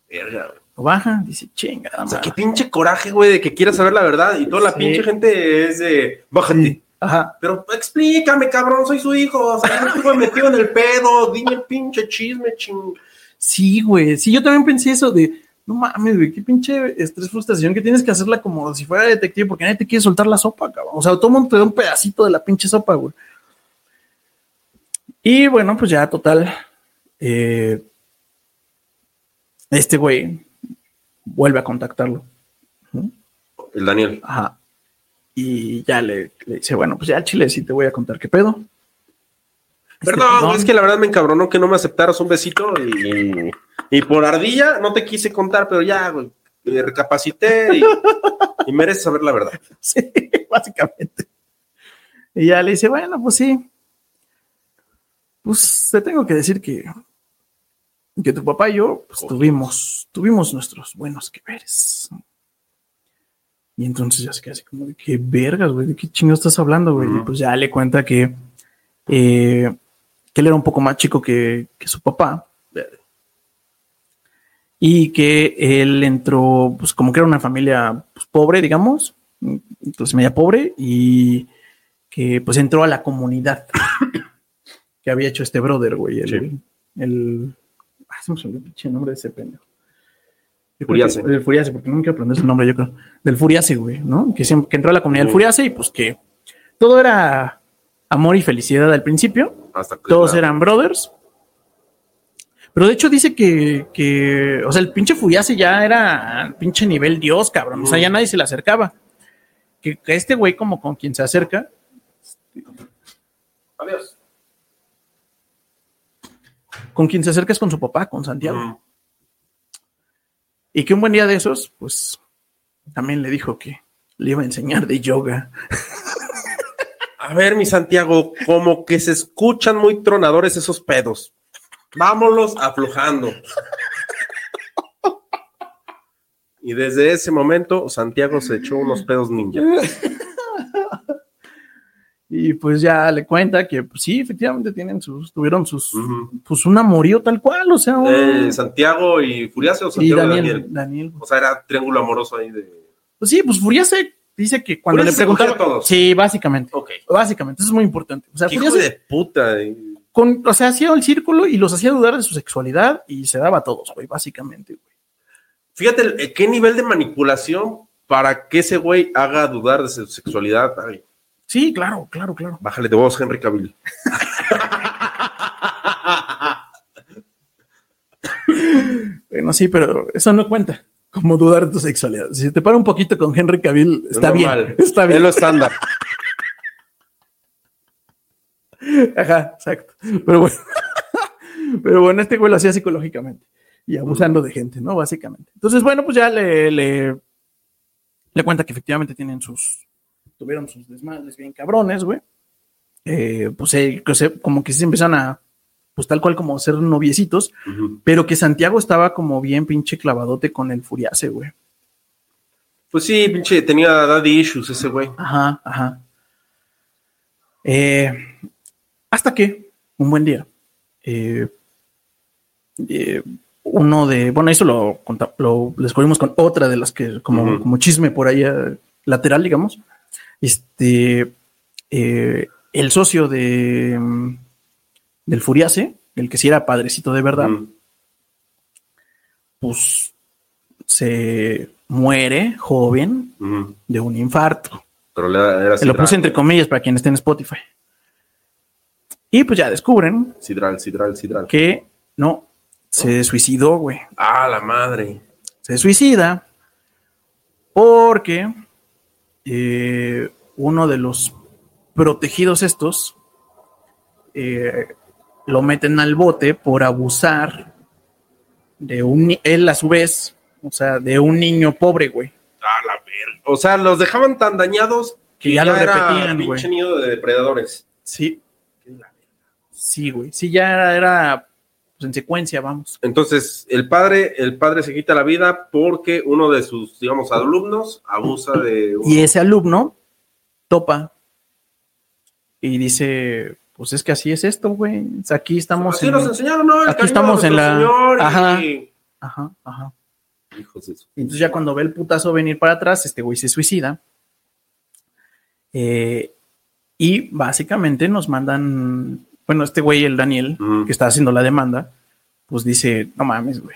Verga, güey. Lo baja, dice, chingada, O sea, madre". qué pinche coraje, güey, de que quieras saber la verdad. Y toda la Sí. pinche gente es de, bájate. Ajá. Pero explícame, cabrón, soy su hijo. O sea, no estuve metido en el pedo. Dime el pinche chisme, ching. Sí, güey. Sí, yo también pensé eso de, no mames, güey, qué pinche estrés, frustración que tienes que hacerla como si fuera detective porque nadie te quiere soltar la sopa, cabrón. O sea, todo mundo te da un pedacito de la pinche sopa, güey. Y bueno, pues ya, total. eh, este güey vuelve a contactarlo. El Daniel. Ajá. Y ya le, le dice, bueno, pues ya al chile sí te voy a contar qué pedo. Este, Perdón, es que la verdad me encabronó que no me aceptaras un besito y, y por ardilla no te quise contar, pero ya, güey, recapacité y, y mereces saber la verdad. Sí, básicamente. Y ya le dice, bueno, pues sí. Pues te tengo que decir que, que tu papá y yo pues, tuvimos, tuvimos nuestros buenos que veres. Y entonces ya se queda así como de qué vergas, güey, de qué chingo estás hablando, güey. Y pues ya le cuenta que, eh, que él era un poco más chico que, que su papá. Y que él entró, pues como que era una familia pues, pobre, digamos, entonces media pobre, y que pues entró a la comunidad que había hecho este brother, güey. El, Sí. el, ah, se me olvidó el pinche nombre de ese pendejo. Furiase. El Furiase, porque no me quiero aprender su nombre, yo creo. Del Furiase, güey, ¿no? Que, siempre, que entró a la comunidad del. Furiase y pues que todo era amor y felicidad al principio. Hasta que Todos eran brothers. Pero de hecho dice que, que, o sea, el pinche Furiase ya era pinche nivel dios, cabrón. O sea, ya nadie se le acercaba. Que, que este güey como con quien se acerca, Adiós. con quien se acerca es con su papá, con Santiago. Mm. Y que un buen día de esos, pues, también le dijo que le iba a enseñar de yoga. A ver, mi Santiago, como que se escuchan muy tronadores esos pedos. Vámonos aflojando. Y desde ese momento, Santiago se echó unos pedos ninja. Y pues ya le cuenta que pues, sí, efectivamente tienen sus, tuvieron sus, pues un amorío tal cual, o sea, un- Eh, Santiago y Furiase o Santiago y Daniel, Daniel. Daniel. O sea, era triángulo amoroso ahí de. Pues sí, pues Furiase dice que cuando Furiase le a todos. Sí, básicamente. Ok. Básicamente, eso es muy importante. O sea, Hijo Furiase de puta. y- con, o sea, hacía el círculo y los hacía dudar de su sexualidad y se daba a todos, güey, básicamente, güey. Fíjate eh, qué nivel de manipulación para que ese güey haga dudar de su sexualidad. Ay, Sí, claro, claro, claro. bájale de voz, Henry Cavill. Bueno, sí, pero eso no cuenta como dudar de tu sexualidad. Si te para un poquito con Henry Cavill, está bien. Está Es bien. lo estándar. Ajá, exacto. Pero bueno. Pero bueno, este güey lo hacía psicológicamente y abusando de gente, ¿no? Básicamente. Entonces, bueno, pues ya le, le, le cuenta que efectivamente tienen sus, tuvieron sus desmadres bien cabrones, güey. Eh, pues eh, como que se empiezan a, pues tal cual como ser noviecitos, pero que Santiago estaba como bien pinche clavadote con el Furiase, güey. Pues sí, pinche, tenía daddy issues ese güey. Ajá, ajá. Eh, hasta que un buen día, eh, eh, uno de, bueno, eso lo, lo descubrimos con otra de las que, como, Ujú. como chisme por ahí lateral, digamos. Este, eh, el socio de, mm, del Furiase, el que sí era padrecito de verdad, pues se muere joven de un infarto. Pero le era, era lo puse entre comillas para quien esté en Spotify. Y pues ya descubren Sidral, sidral, sidral. que no, se suicidó, güey. Ah, la madre. Se suicida porque eh, uno de los protegidos estos eh, lo meten al bote por abusar de un, él a su vez, o sea, de un niño pobre, güey. Ah, la verga. O sea, los dejaban tan dañados Que ya lo era repetían, pinche güey. nido de depredadores. Sí, sí, güey. Sí, ya era, era, pues, en secuencia, vamos. Entonces, el padre, el padre se quita la vida porque uno de sus, digamos, alumnos abusa de un- Y ese alumno topa y dice, pues es que así es esto, güey. Aquí estamos Así en... nos enseñaron, ¿no? El aquí estamos en la- Señor y- Ajá. Ajá, ajá. Hijos de su- Y entonces ya cuando ve el putazo venir para atrás, este güey se suicida. Eh, y básicamente nos mandan, bueno, este güey, el Daniel, que está haciendo la demanda, pues dice, no mames, güey.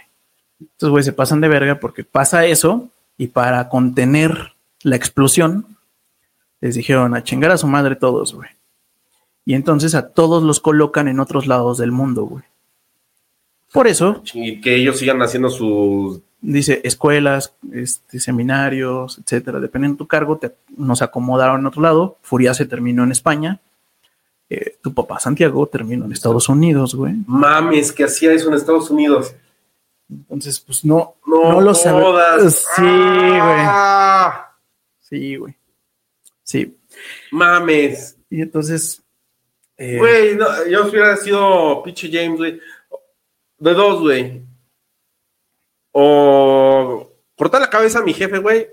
Estos güey se pasan de verga porque pasa eso y para contener la explosión, les dijeron a chingar a su madre todos, güey. Y entonces a todos los colocan en otros lados del mundo, güey. Por eso Y que ellos sigan haciendo sus. dice escuelas, este, seminarios, etcétera. Dependiendo de tu cargo, te, nos acomodaron en otro lado. Furia se terminó en España. Eh, tu papá Santiago terminó en Estados Unidos, güey. Mames, que hacía eso en Estados Unidos. Entonces, pues no, No, no, lo sabes. Sí, güey. Ah, Sí, güey. Sí. Mames. Y entonces, eh, Güey, no, yo hubiera sido pinche James, güey. De dos, güey. O cortar la cabeza a mi jefe, güey.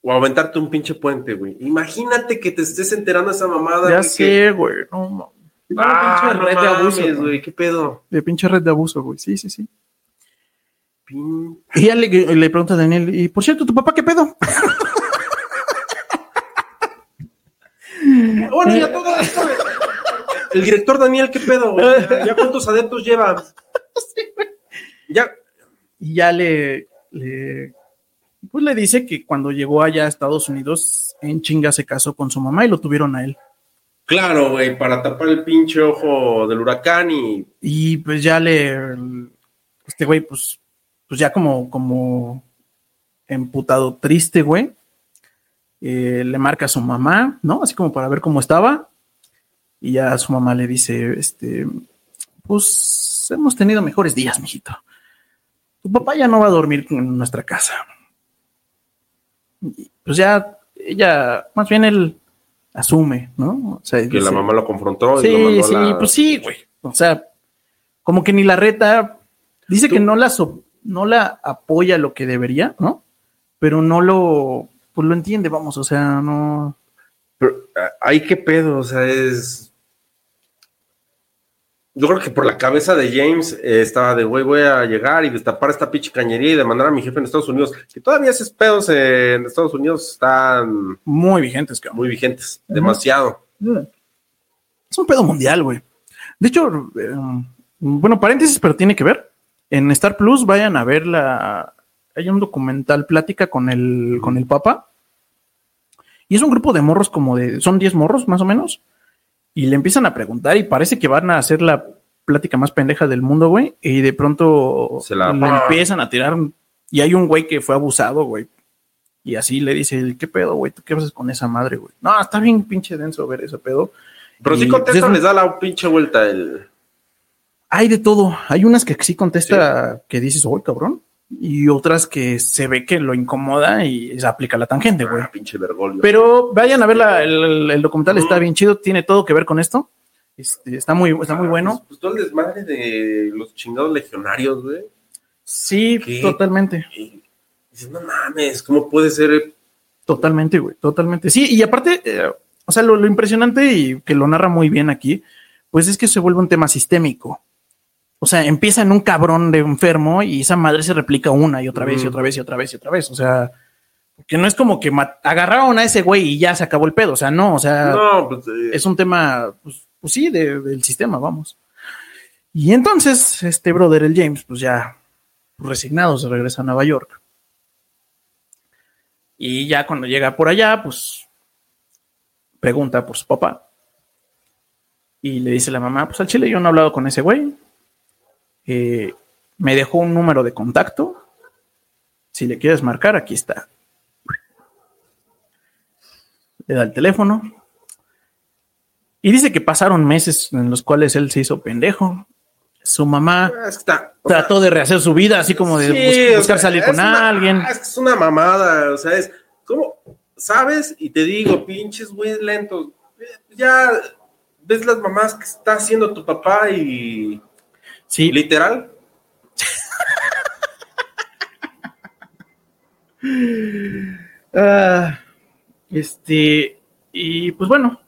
O aventarte un pinche puente, güey. Imagínate que te estés enterando de esa mamada. ya güey, que- sé, güey. No, ma- Ah, pinche no red de abuso, mames, güey. güey. ¿Qué pedo? De pinche red de abuso, güey. Sí, sí, sí. Pin- Y ya le, le pregunta a Daniel, y por cierto, ¿tu papá qué pedo? Bueno, ya todo esto. El director Daniel, ¿qué pedo? güey? ¿Ya, ya cuántos adeptos lleva? Ya. Y ya le, le, pues le dice que cuando llegó allá a Estados Unidos, en chinga se casó con su mamá y lo tuvieron a él. Claro, güey, para tapar el pinche ojo del huracán y. Y pues ya le, este güey, pues, pues ya como, como emputado, triste, güey, eh, le marca a su mamá, ¿no? Así como para ver cómo estaba. Y ya su mamá le dice, este, pues hemos tenido mejores días, mijito. Tu papá ya no va a dormir en nuestra casa. Y, pues ya, ella, más bien él asume, ¿no? O sea, Que la mamá lo confrontó y Sí, lo mandó sí, la... pues sí, güey. O sea, como que ni la reta dice Tú- que no la so- no la apoya lo que debería, ¿no? Pero no lo pues lo entiende, vamos, o sea, no Pero, ah, ay, qué pedo, o sea, es. Yo creo que por la cabeza de James eh, estaba de, güey, voy a llegar y destapar esta pinche cañería y demandar a mi jefe en Estados Unidos, que todavía esos pedos en Estados Unidos están muy vigentes, cabrón. muy vigentes, demasiado. Es un pedo mundial, güey. De hecho, eh, bueno, paréntesis, pero tiene que ver. En Star Plus vayan a ver la hay un documental plática con el con el Papa. Y es un grupo de morros como de son 10 morros más o menos. Y le empiezan a preguntar y parece que van a hacer la plática más pendeja del mundo, güey. Y de pronto Se la- le empiezan a tirar. Y hay un güey que fue abusado, güey. Y así le dice, ¿qué pedo, güey? ¿Tú qué haces con esa madre, güey? No, está bien pinche denso ver ese pedo. Pero sí Y, contesta, pues, es- les da la pinche vuelta el. Hay de todo. Hay unas que sí contesta que dices, oye, cabrón. Y otras que se ve que lo incomoda y se aplica la tangente, güey. Ah, pinche vergolio. Pero vayan a ver la- el, el documental, está bien chido, tiene todo que ver con esto. Este, está muy, está muy bueno. Pues, pues todo el desmadre de los chingados legionarios, güey. Sí, ¿Qué? totalmente. Dices, no mames, ¿cómo puede ser? Totalmente, güey, totalmente. Sí, y aparte, eh, o sea, lo, lo impresionante y que lo narra muy bien aquí, pues es que se vuelve un tema sistémico. O sea, empieza en un cabrón de enfermo y esa madre se replica una y otra vez y otra vez y otra vez y otra vez. O sea, que no es como que agarraron a ese güey y ya se acabó el pedo. O sea, no, o sea, No, pues eh, es un tema, pues, pues sí, de- del sistema, vamos. Y entonces, este brother, el James, pues ya resignado, se regresa a Nueva York. Y ya cuando llega por allá, pues pregunta por su papá. Y le dice la mamá, pues al chile yo no he hablado con ese güey. Eh, me dejó un número de contacto. Si le quieres marcar, aquí está. Le da el teléfono. Y dice que pasaron meses en los cuales él se hizo pendejo. Su mamá está. sea, trató de rehacer su vida, así como de sí, bus- o buscar sea, salir con una- alguien. Es que es una mamada, o sea, es como, ¿sabes? Y te digo, pinches güeyes lentos. Ya ves las mamás que está haciendo tu papá y Sí, literal. Ah, este, y pues bueno,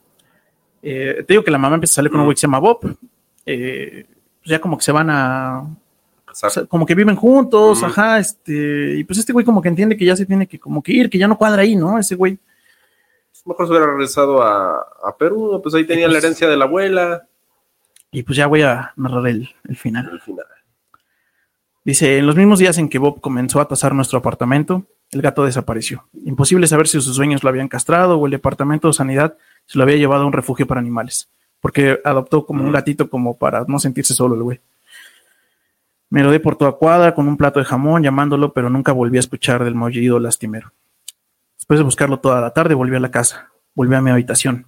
eh, te digo que la mamá empieza a salir con un güey que se llama Bob. Eh, pues ya como que se van a. o sea, como que viven juntos, ajá, este, y pues este güey como que entiende que ya se tiene que como que ir, que ya no cuadra ahí, ¿no? Ese güey. Mejor se hubiera regresado a, a Perú, pues ahí tenía la herencia de la abuela. Y pues ya voy a narrar el, el final. Al final. Dice, en los mismos días en que Bob comenzó a tasar nuestro apartamento, el gato desapareció. Imposible saber si sus sueños lo habían castrado o el departamento de sanidad se lo había llevado a un refugio para animales, porque adoptó como un gatito como para no sentirse solo el güey. Me lo por toda cuadra con un plato de jamón llamándolo, pero nunca volví a escuchar del maullido lastimero. Después de buscarlo toda la tarde, volví a la casa, volví a mi habitación.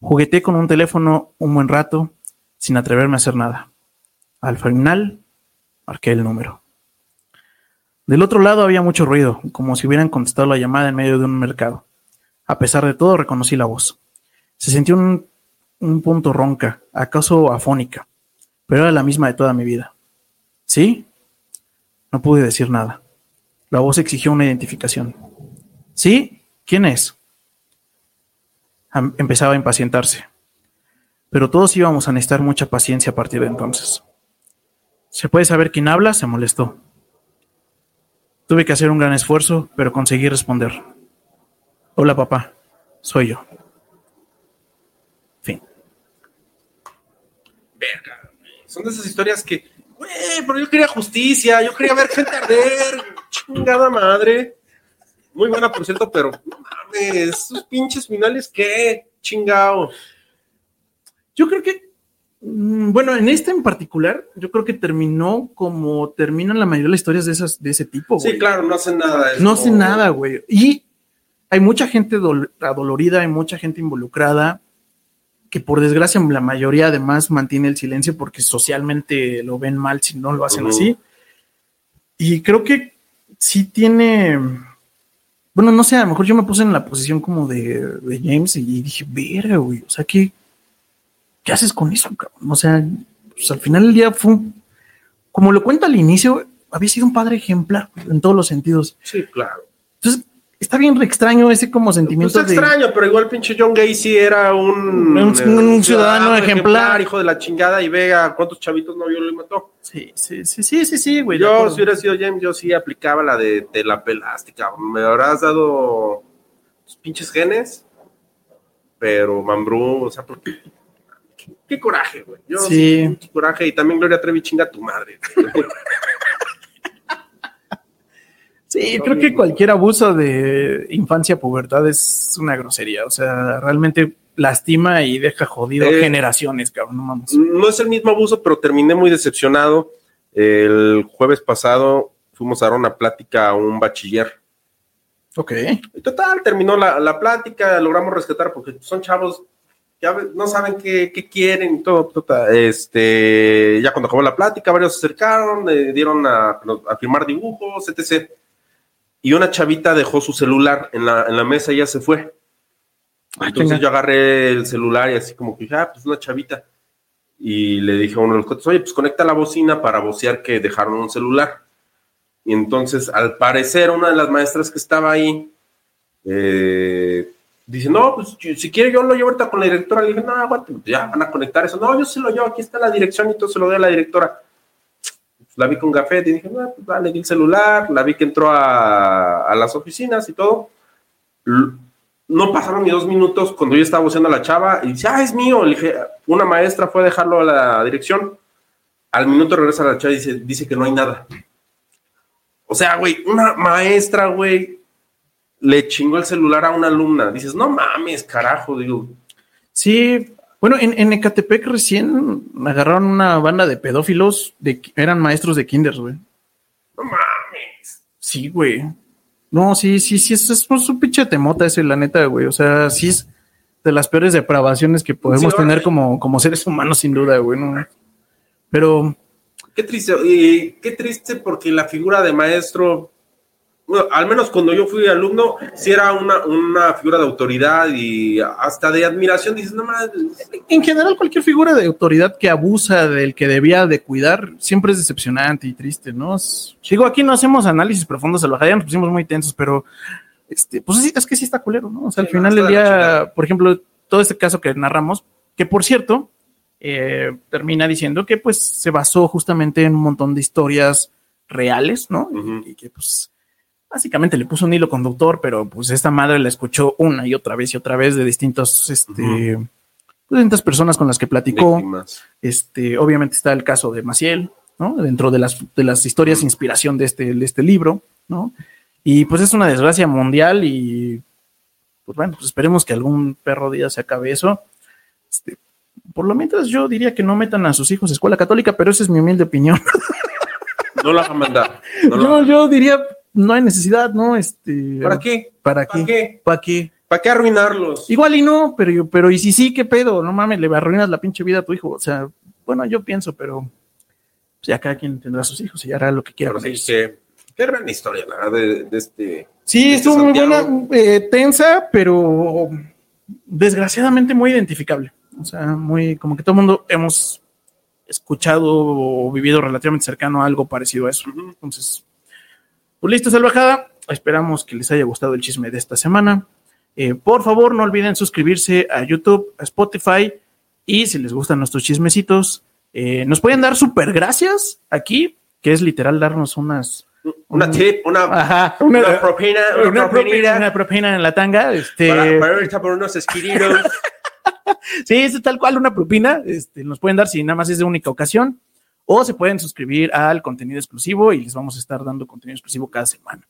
Jugueté con un teléfono un buen rato, sin atreverme a hacer nada. Al final, marqué el número. Del otro lado había mucho ruido, como si hubieran contestado la llamada en medio de un mercado. A pesar de todo, reconocí la voz. Se sintió un, un punto ronca, acaso afónica, pero era la misma de toda mi vida. ¿Sí? No pude decir nada. La voz exigió una identificación. ¿Sí? ¿Quién es? Empezaba a impacientarse. Pero todos íbamos a necesitar mucha paciencia a partir de entonces. ¿Se puede saber quién habla? Se molestó. Tuve que hacer un gran esfuerzo, pero conseguí responder. Hola papá, soy yo. Fin. Verga. Son de esas historias que, güey, pero yo quería justicia, yo quería ver gente arder, chingada madre. Muy buena, por cierto, pero no mames, esos pinches finales, ¿qué? Chingao. Yo creo que, mm, bueno, en este en particular, yo creo que terminó como terminan la mayoría de las historias de, esas, de ese tipo. Sí, güey. claro, no hacen nada. No hace como- nada, güey. Y hay mucha gente dol- adolorida, hay mucha gente involucrada, que por desgracia la mayoría además mantiene el silencio porque socialmente lo ven mal si no lo hacen así. Y creo que sí tiene, bueno, no sé, a lo mejor yo me puse en la posición como de, de James y dije, verga, güey, o sea, ¿qué, ¿qué haces con eso, cabrón? O sea, pues al final del día fue, un- como lo cuenta al inicio, había sido un padre ejemplar en todos los sentidos. Sí, claro. Entonces, está bien sentimiento ese como Pues sentimiento de... extraño, pero igual pinche John Gacy era un, Un- un ciudadano ejemplar. hijo de la chingada, y vea cuántos chavitos no violó y mató. Sí, sí, sí, sí, sí, sí, güey. Yo, si hubiera sido James, yo sí aplicaba la de la pelaste, cabrón. Me habrás dado tus pinches genes, pero Mambrú, o sea, porque. Qué, coraje, güey. Yo Sí. coraje. Y también Gloria Trevi chinga a tu madre. Sí, creo que cualquier abuso de infancia, pubertad es una grosería. O sea, realmente lastima y deja jodido Eh, generaciones, cabrón. No mames. No es el mismo abuso, pero terminé muy decepcionado. El jueves pasado fuimos a dar una plática a un bachiller. Ok. Y total, terminó la, la plática, logramos rescatar porque son chavos, ya no saben qué, qué quieren y todo. Este, ya cuando acabó la plática, varios se acercaron, le dieron a, a firmar dibujos, etc. Y una chavita dejó su celular en la, en la mesa y ya se fue. Entonces yo agarré el celular y así como que, ah, pues una chavita. y le dije a uno de los cuates, oye, pues conecta la bocina para vocear que dejaron un celular. Y entonces, al parecer, una de las maestras que estaba ahí eh, dice, no, pues si quiere yo lo llevo ahorita con la directora. Le dije, no, aguante, pues, ya van a conectar eso. No, yo se lo llevo, aquí está la dirección y todo se lo doy a la directora. Pues, la vi con café y dije, no, pues vale, di el celular. La vi que entró a, las oficinas y todo. No pasaron ni dos minutos cuando yo estaba voceando a la chava y dice, ah, es mío. Le dije, una maestra fue a dejarlo a la dirección. Al minuto regresa la chava y dice, dice que no hay nada. O sea, güey, una maestra, güey, le chingó el celular a una alumna. Dices, no mames, carajo, digo. Sí, bueno, en, en Ecatepec recién agarraron una banda de pedófilos, de, eran maestros de kinders, güey. No mames. Sí, güey. No, sí, sí, sí, es, es, un pinche temota ese, la neta, güey. O sea, sí es de las peores depravaciones que podemos Sí, tener como, como seres humanos, sin duda, güey. ¿no? Pero, Qué triste, y qué triste porque la figura de maestro, bueno, al menos cuando yo fui alumno, sí era una, una figura de autoridad y hasta de admiración. Dices, no mames, en general, cualquier figura de autoridad que abusa del que debía de cuidar siempre es decepcionante y triste, ¿no? Es- digo, aquí no hacemos análisis profundos, al bajar, nos pusimos muy tensos, pero este, pues sí, es que sí está culero, ¿no? O sea, al Sí, final del día, por ejemplo, todo este caso que narramos, que por cierto, eh, termina diciendo que pues se basó justamente en un montón de historias reales, ¿no? Y, que pues básicamente le puso un hilo conductor, pero pues esta madre la escuchó una y otra vez y otra vez de distintos, este, distintas personas con las que platicó. víctimas. Este, obviamente está el caso de Maciel, ¿no? Dentro de las, de las historias de inspiración de este, de este libro, ¿no? Y pues es una desgracia mundial y pues bueno, pues esperemos que algún perro día se acabe eso. Este, por lo mientras yo diría que no metan a sus hijos a escuela católica, pero esa es mi humilde opinión. No lo hagan mandar. No lo yo, yo diría, no hay necesidad, ¿no? Este, ¿Para qué? ¿Para ¿Para qué? qué? ¿Para qué? ¿Para qué arruinarlos? Igual y no, pero yo, pero y si sí, qué pedo, no mames, le arruinas la pinche vida a tu hijo. O sea, bueno, yo pienso, pero pues ya cada quien tendrá sus hijos y hará lo que quiera. Pero sí, que, qué gran historia, la verdad, de, de este. Sí, de estuvo muy buena, eh, tensa, pero desgraciadamente muy identificable. O sea, muy, como que todo el mundo hemos escuchado o vivido relativamente cercano a algo parecido a eso. Entonces, pues listo, salvajada. Esperamos que les haya gustado el chisme de esta semana. Eh, por favor, no olviden suscribirse a YouTube, a Spotify y si les gustan nuestros chismecitos, eh, nos pueden dar super gracias aquí, que es literal darnos unas. Una un- tip, una, Ajá, una, una, propina, una una, propina, propina una propina en la tanga. Este, para, para ahorita por unos esquiritos. Sí, es tal cual una propina. Este, nos pueden dar si nada más es de única ocasión. O se pueden suscribir al contenido exclusivo y les vamos a estar dando contenido exclusivo cada semana.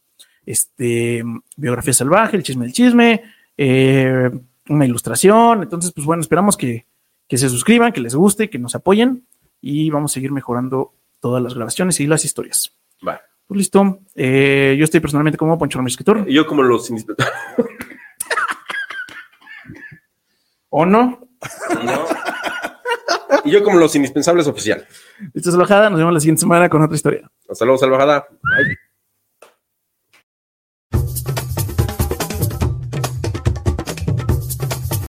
Este, biografía salvaje, el chisme del chisme, eh, una ilustración. Entonces, pues bueno, esperamos que, que se suscriban, que les guste, que nos apoyen y vamos a seguir mejorando todas las grabaciones y las historias. Va. Pues listo. Eh, yo estoy personalmente como Poncho Ramírez Escritor. Y yo como los indispensables. ¿O no? ¿no? Y yo como los indispensables oficial. La bajada. Nos vemos la siguiente semana con otra historia. Hasta luego, salvajada. Bye.